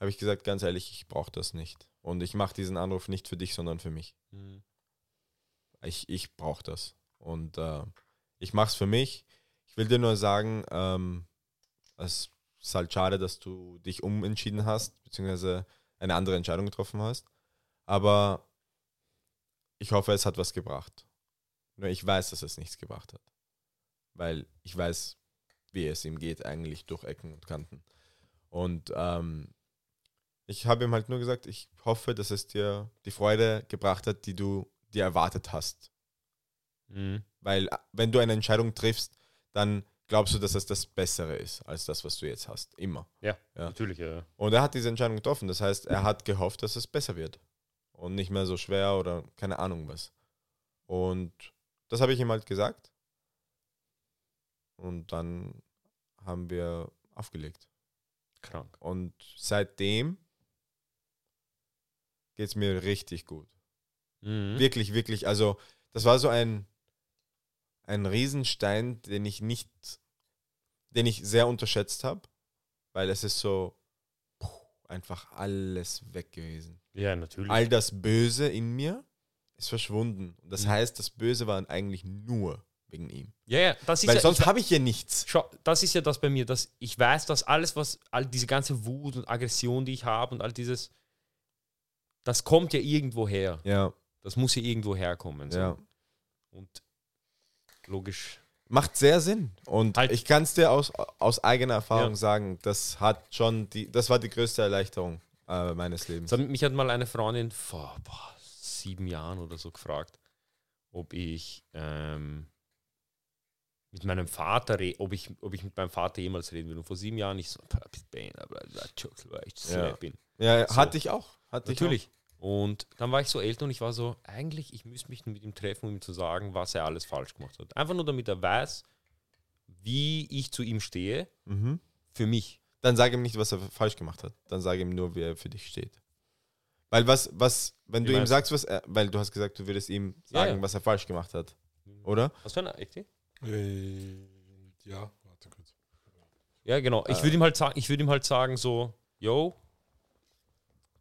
Habe ich gesagt, ganz ehrlich, ich brauche das nicht. Und ich mache diesen Anruf nicht für dich, sondern für mich. Mhm. Ich, ich brauche das. Und äh, ich mache es für mich. Ich will dir nur sagen, ähm, es ist halt schade, dass du dich umentschieden hast, beziehungsweise eine andere Entscheidung getroffen hast. Aber ich hoffe, es hat was gebracht. Nur ich weiß, dass es nichts gebracht hat. Weil ich weiß, wie es ihm geht, eigentlich durch Ecken und Kanten. Und ähm, ich habe ihm halt nur gesagt, ich hoffe, dass es dir die Freude gebracht hat, die du dir erwartet hast. Mhm. Weil äh, wenn du eine Entscheidung triffst, dann glaubst du, dass es das Bessere ist, als das, was du jetzt hast. Immer. Ja, Ja. natürlich, ja. Und er hat diese Entscheidung getroffen. Das heißt, er hat gehofft, dass es besser wird. Und nicht mehr so schwer oder keine Ahnung was. Und das habe ich ihm halt gesagt. Und dann haben wir aufgelegt. Krank. Und seitdem geht es mir richtig gut. Mhm. Wirklich, wirklich. Also, das war so ein, ein Riesenstein, den ich nicht, den ich sehr unterschätzt habe, weil es ist so puh, einfach alles weg gewesen. Ja, natürlich. All das Böse in mir ist verschwunden. Und das Mhm. heißt, das Böse war eigentlich nur wegen ihm. ja, ja, das ist Weil ja, sonst habe ich ja nichts. Schau, das ist ja das bei mir, dass ich weiß, dass alles, was, all diese ganze Wut und Aggression, die ich habe und all dieses, das kommt ja irgendwo her. Ja, Das muss ja irgendwo herkommen. So. ja. Und logisch. Macht sehr Sinn. Und Halt. ich kann es dir aus, aus eigener Erfahrung Ja. sagen, das hat schon die, das war die größte Erleichterung äh, meines Lebens. Hat, mich hat mal eine Freundin vor boah, sieben Jahren oder so gefragt, ob ich ähm, mit meinem Vater, ob ich, ob ich mit meinem Vater jemals reden will. Und vor sieben Jahren ich so, "Pah, bist Bane, aber weil ich so Ja. nett bin. Ja, So. hatte ich auch. Hatte Natürlich. Und dann war ich so älter und ich war so, eigentlich, ich müsste mich mit ihm treffen, um ihm zu sagen, was er alles falsch gemacht hat. Einfach nur, damit er weiß, wie ich zu ihm stehe. Mhm. für mich. Dann sag ihm nicht, was er falsch gemacht hat. Dann sag ihm nur, wie er für dich steht. Weil was, was, wenn Wie du ihm sagst, was er, weil du hast gesagt, du würdest ihm Ja, sagen, ja. was er falsch gemacht hat. Oder? Was für eine echte? Äh, ja, warte kurz. Ja, genau. Ich Äh. würde ihm halt sagen, ich würde ihm halt sagen, so, yo,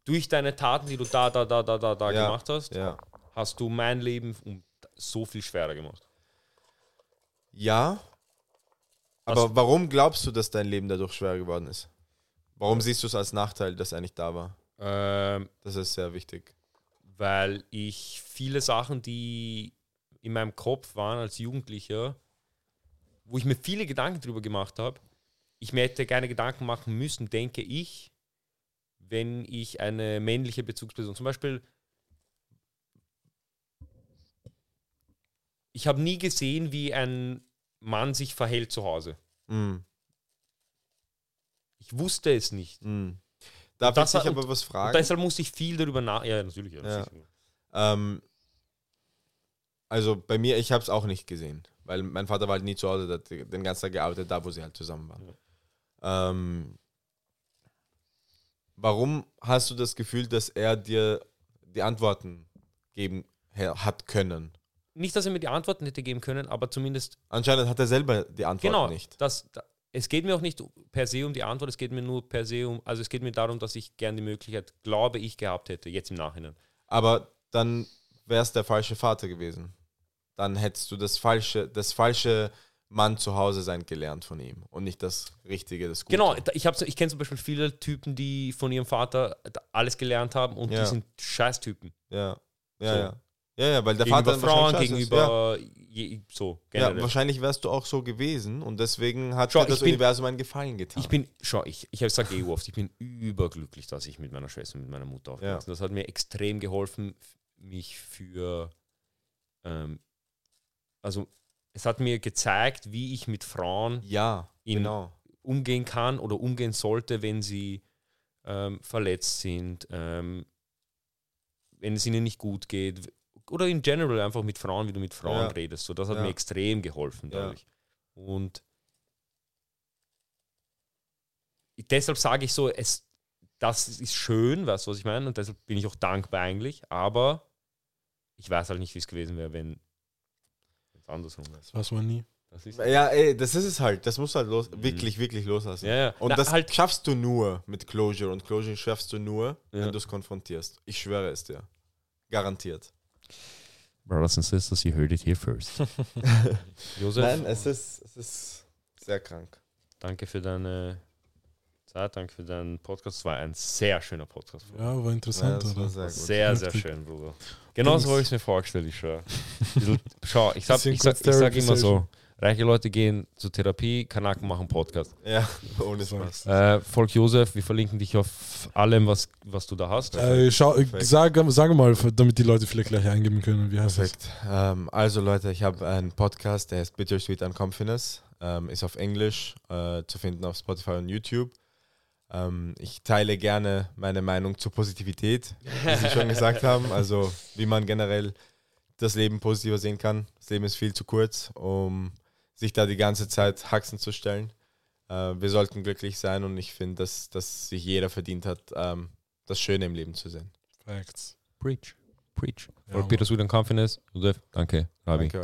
durch deine Taten, die du da, da, da, da, da, da Ja. gemacht hast, Ja. hast du mein Leben um so viel schwerer gemacht. Ja. Was- Aber warum glaubst du, dass dein Leben dadurch schwer geworden ist? Warum siehst du es als Nachteil, dass er nicht da war? Ähm, Das ist sehr wichtig. weil ich viele Sachen, die in meinem Kopf waren als Jugendlicher, wo ich mir viele Gedanken drüber gemacht habe, ich mir hätte gerne Gedanken machen müssen, denke ich, wenn ich eine männliche Bezugsperson, zum Beispiel, ich habe nie gesehen, wie ein Mann sich verhält zu Hause. Mm. Ich wusste es nicht. Mm. Darf das ich dich aber was fragen? deshalb musste ich viel darüber nach. Ja, natürlich. Ja, Ja. Ähm, also bei mir, ich habe es auch nicht gesehen, weil mein Vater war halt nie zu Hause, der hat den ganzen Tag gearbeitet, da wo sie halt zusammen waren. Ähm, warum hast du das Gefühl, dass er dir die Antworten geben hat können? Nicht, dass er mir die Antworten hätte geben können, aber zumindest Anscheinend hat er selber die Antworten Genau, nicht. Das, da, es geht mir auch nicht per se um die Antwort, es geht mir nur per se um, also es geht mir darum, dass ich gern die Möglichkeit, glaube ich, gehabt hätte, jetzt im Nachhinein. Aber dann wäre es der falsche Vater gewesen. Dann hättest du das falsche, das falsche Mann zu Hause sein gelernt von ihm und nicht das Richtige, das Gute. Genau, ich, ich kenne zum Beispiel viele Typen, die von ihrem Vater alles gelernt haben und Ja. die sind Scheißtypen. Ja, ja, So. ja. Ja, ja, weil der gegenüber Vater Frauen. Ja. gegenüber je, so, Ja, generell. wahrscheinlich wärst du auch so gewesen und deswegen hat Schau, dir das bin- Universum einen Gefallen getan. Ich bin, schau, ich, ich sage eh oft, ich bin überglücklich, dass ich mit meiner Schwester und mit meiner Mutter aufgewachsen bin. Das hat mir extrem geholfen, mich für, ähm, also es hat mir gezeigt, wie ich mit Frauen ja, in- genau. umgehen kann oder umgehen sollte, wenn sie ähm, verletzt sind, ähm, wenn es ihnen nicht gut geht oder in general einfach mit Frauen, wie du mit Frauen Ja. redest. So, das hat Ja. mir extrem geholfen dadurch. Und deshalb sage ich so, es, das ist schön, weißt du, was ich meine? Und deshalb bin ich auch dankbar eigentlich, aber ich weiß halt nicht, wie es gewesen wäre, wenn es andersrum. Das weiß man nie. Das ist, Ja, ey, das ist es halt. Das musst du halt los, wirklich, wirklich loslassen. Mhm. ja, ja. Und Na, das halt, schaffst du nur mit Closure. Und Closure schaffst du nur, Ja. wenn du es konfrontierst. Ich schwöre es dir. Garantiert. Brothers and Sisters, you heard it here first. Josef, Nein, es ist, es ist sehr krank. danke für deine Zeit, danke für deinen Podcast. Es war ein sehr schöner Podcast. Ja, war interessant, Ja, war oder? sehr. Sehr, sehr schön, Bruder. Genauso Dings. habe ich es mir vorgestellt, ich schwöre. Schau, ich sag, Bisschen ich, sag, ich sag immer so, reiche Leute gehen zur Therapie, Kanaken machen Podcast. Ja, ohne So. Spaß. Äh, Volk Josef, wir verlinken dich auf allem, was, was du da hast. Äh, schau, sag, sag mal, damit die Leute vielleicht gleich eingeben können, wie heißt das? Perfekt. Ähm, also Leute, ich habe einen Podcast, der heißt Bittersweet Unconfidence. Ähm, ist auf Englisch äh, zu finden auf Spotify und YouTube. Ähm, ich teile gerne meine Meinung zur Positivität, wie Sie schon gesagt haben. Also wie man generell das Leben positiver sehen kann. Das Leben ist viel zu kurz, um sich da die ganze Zeit Haxen zu stellen. Äh, wir sollten glücklich sein und ich finde, dass, dass sich jeder verdient hat, ähm, das Schöne im Leben zu sehen. Facts. Preach. Preach. Ja, For Peter Sudan Confidence. Josef, danke. Rabi. Danke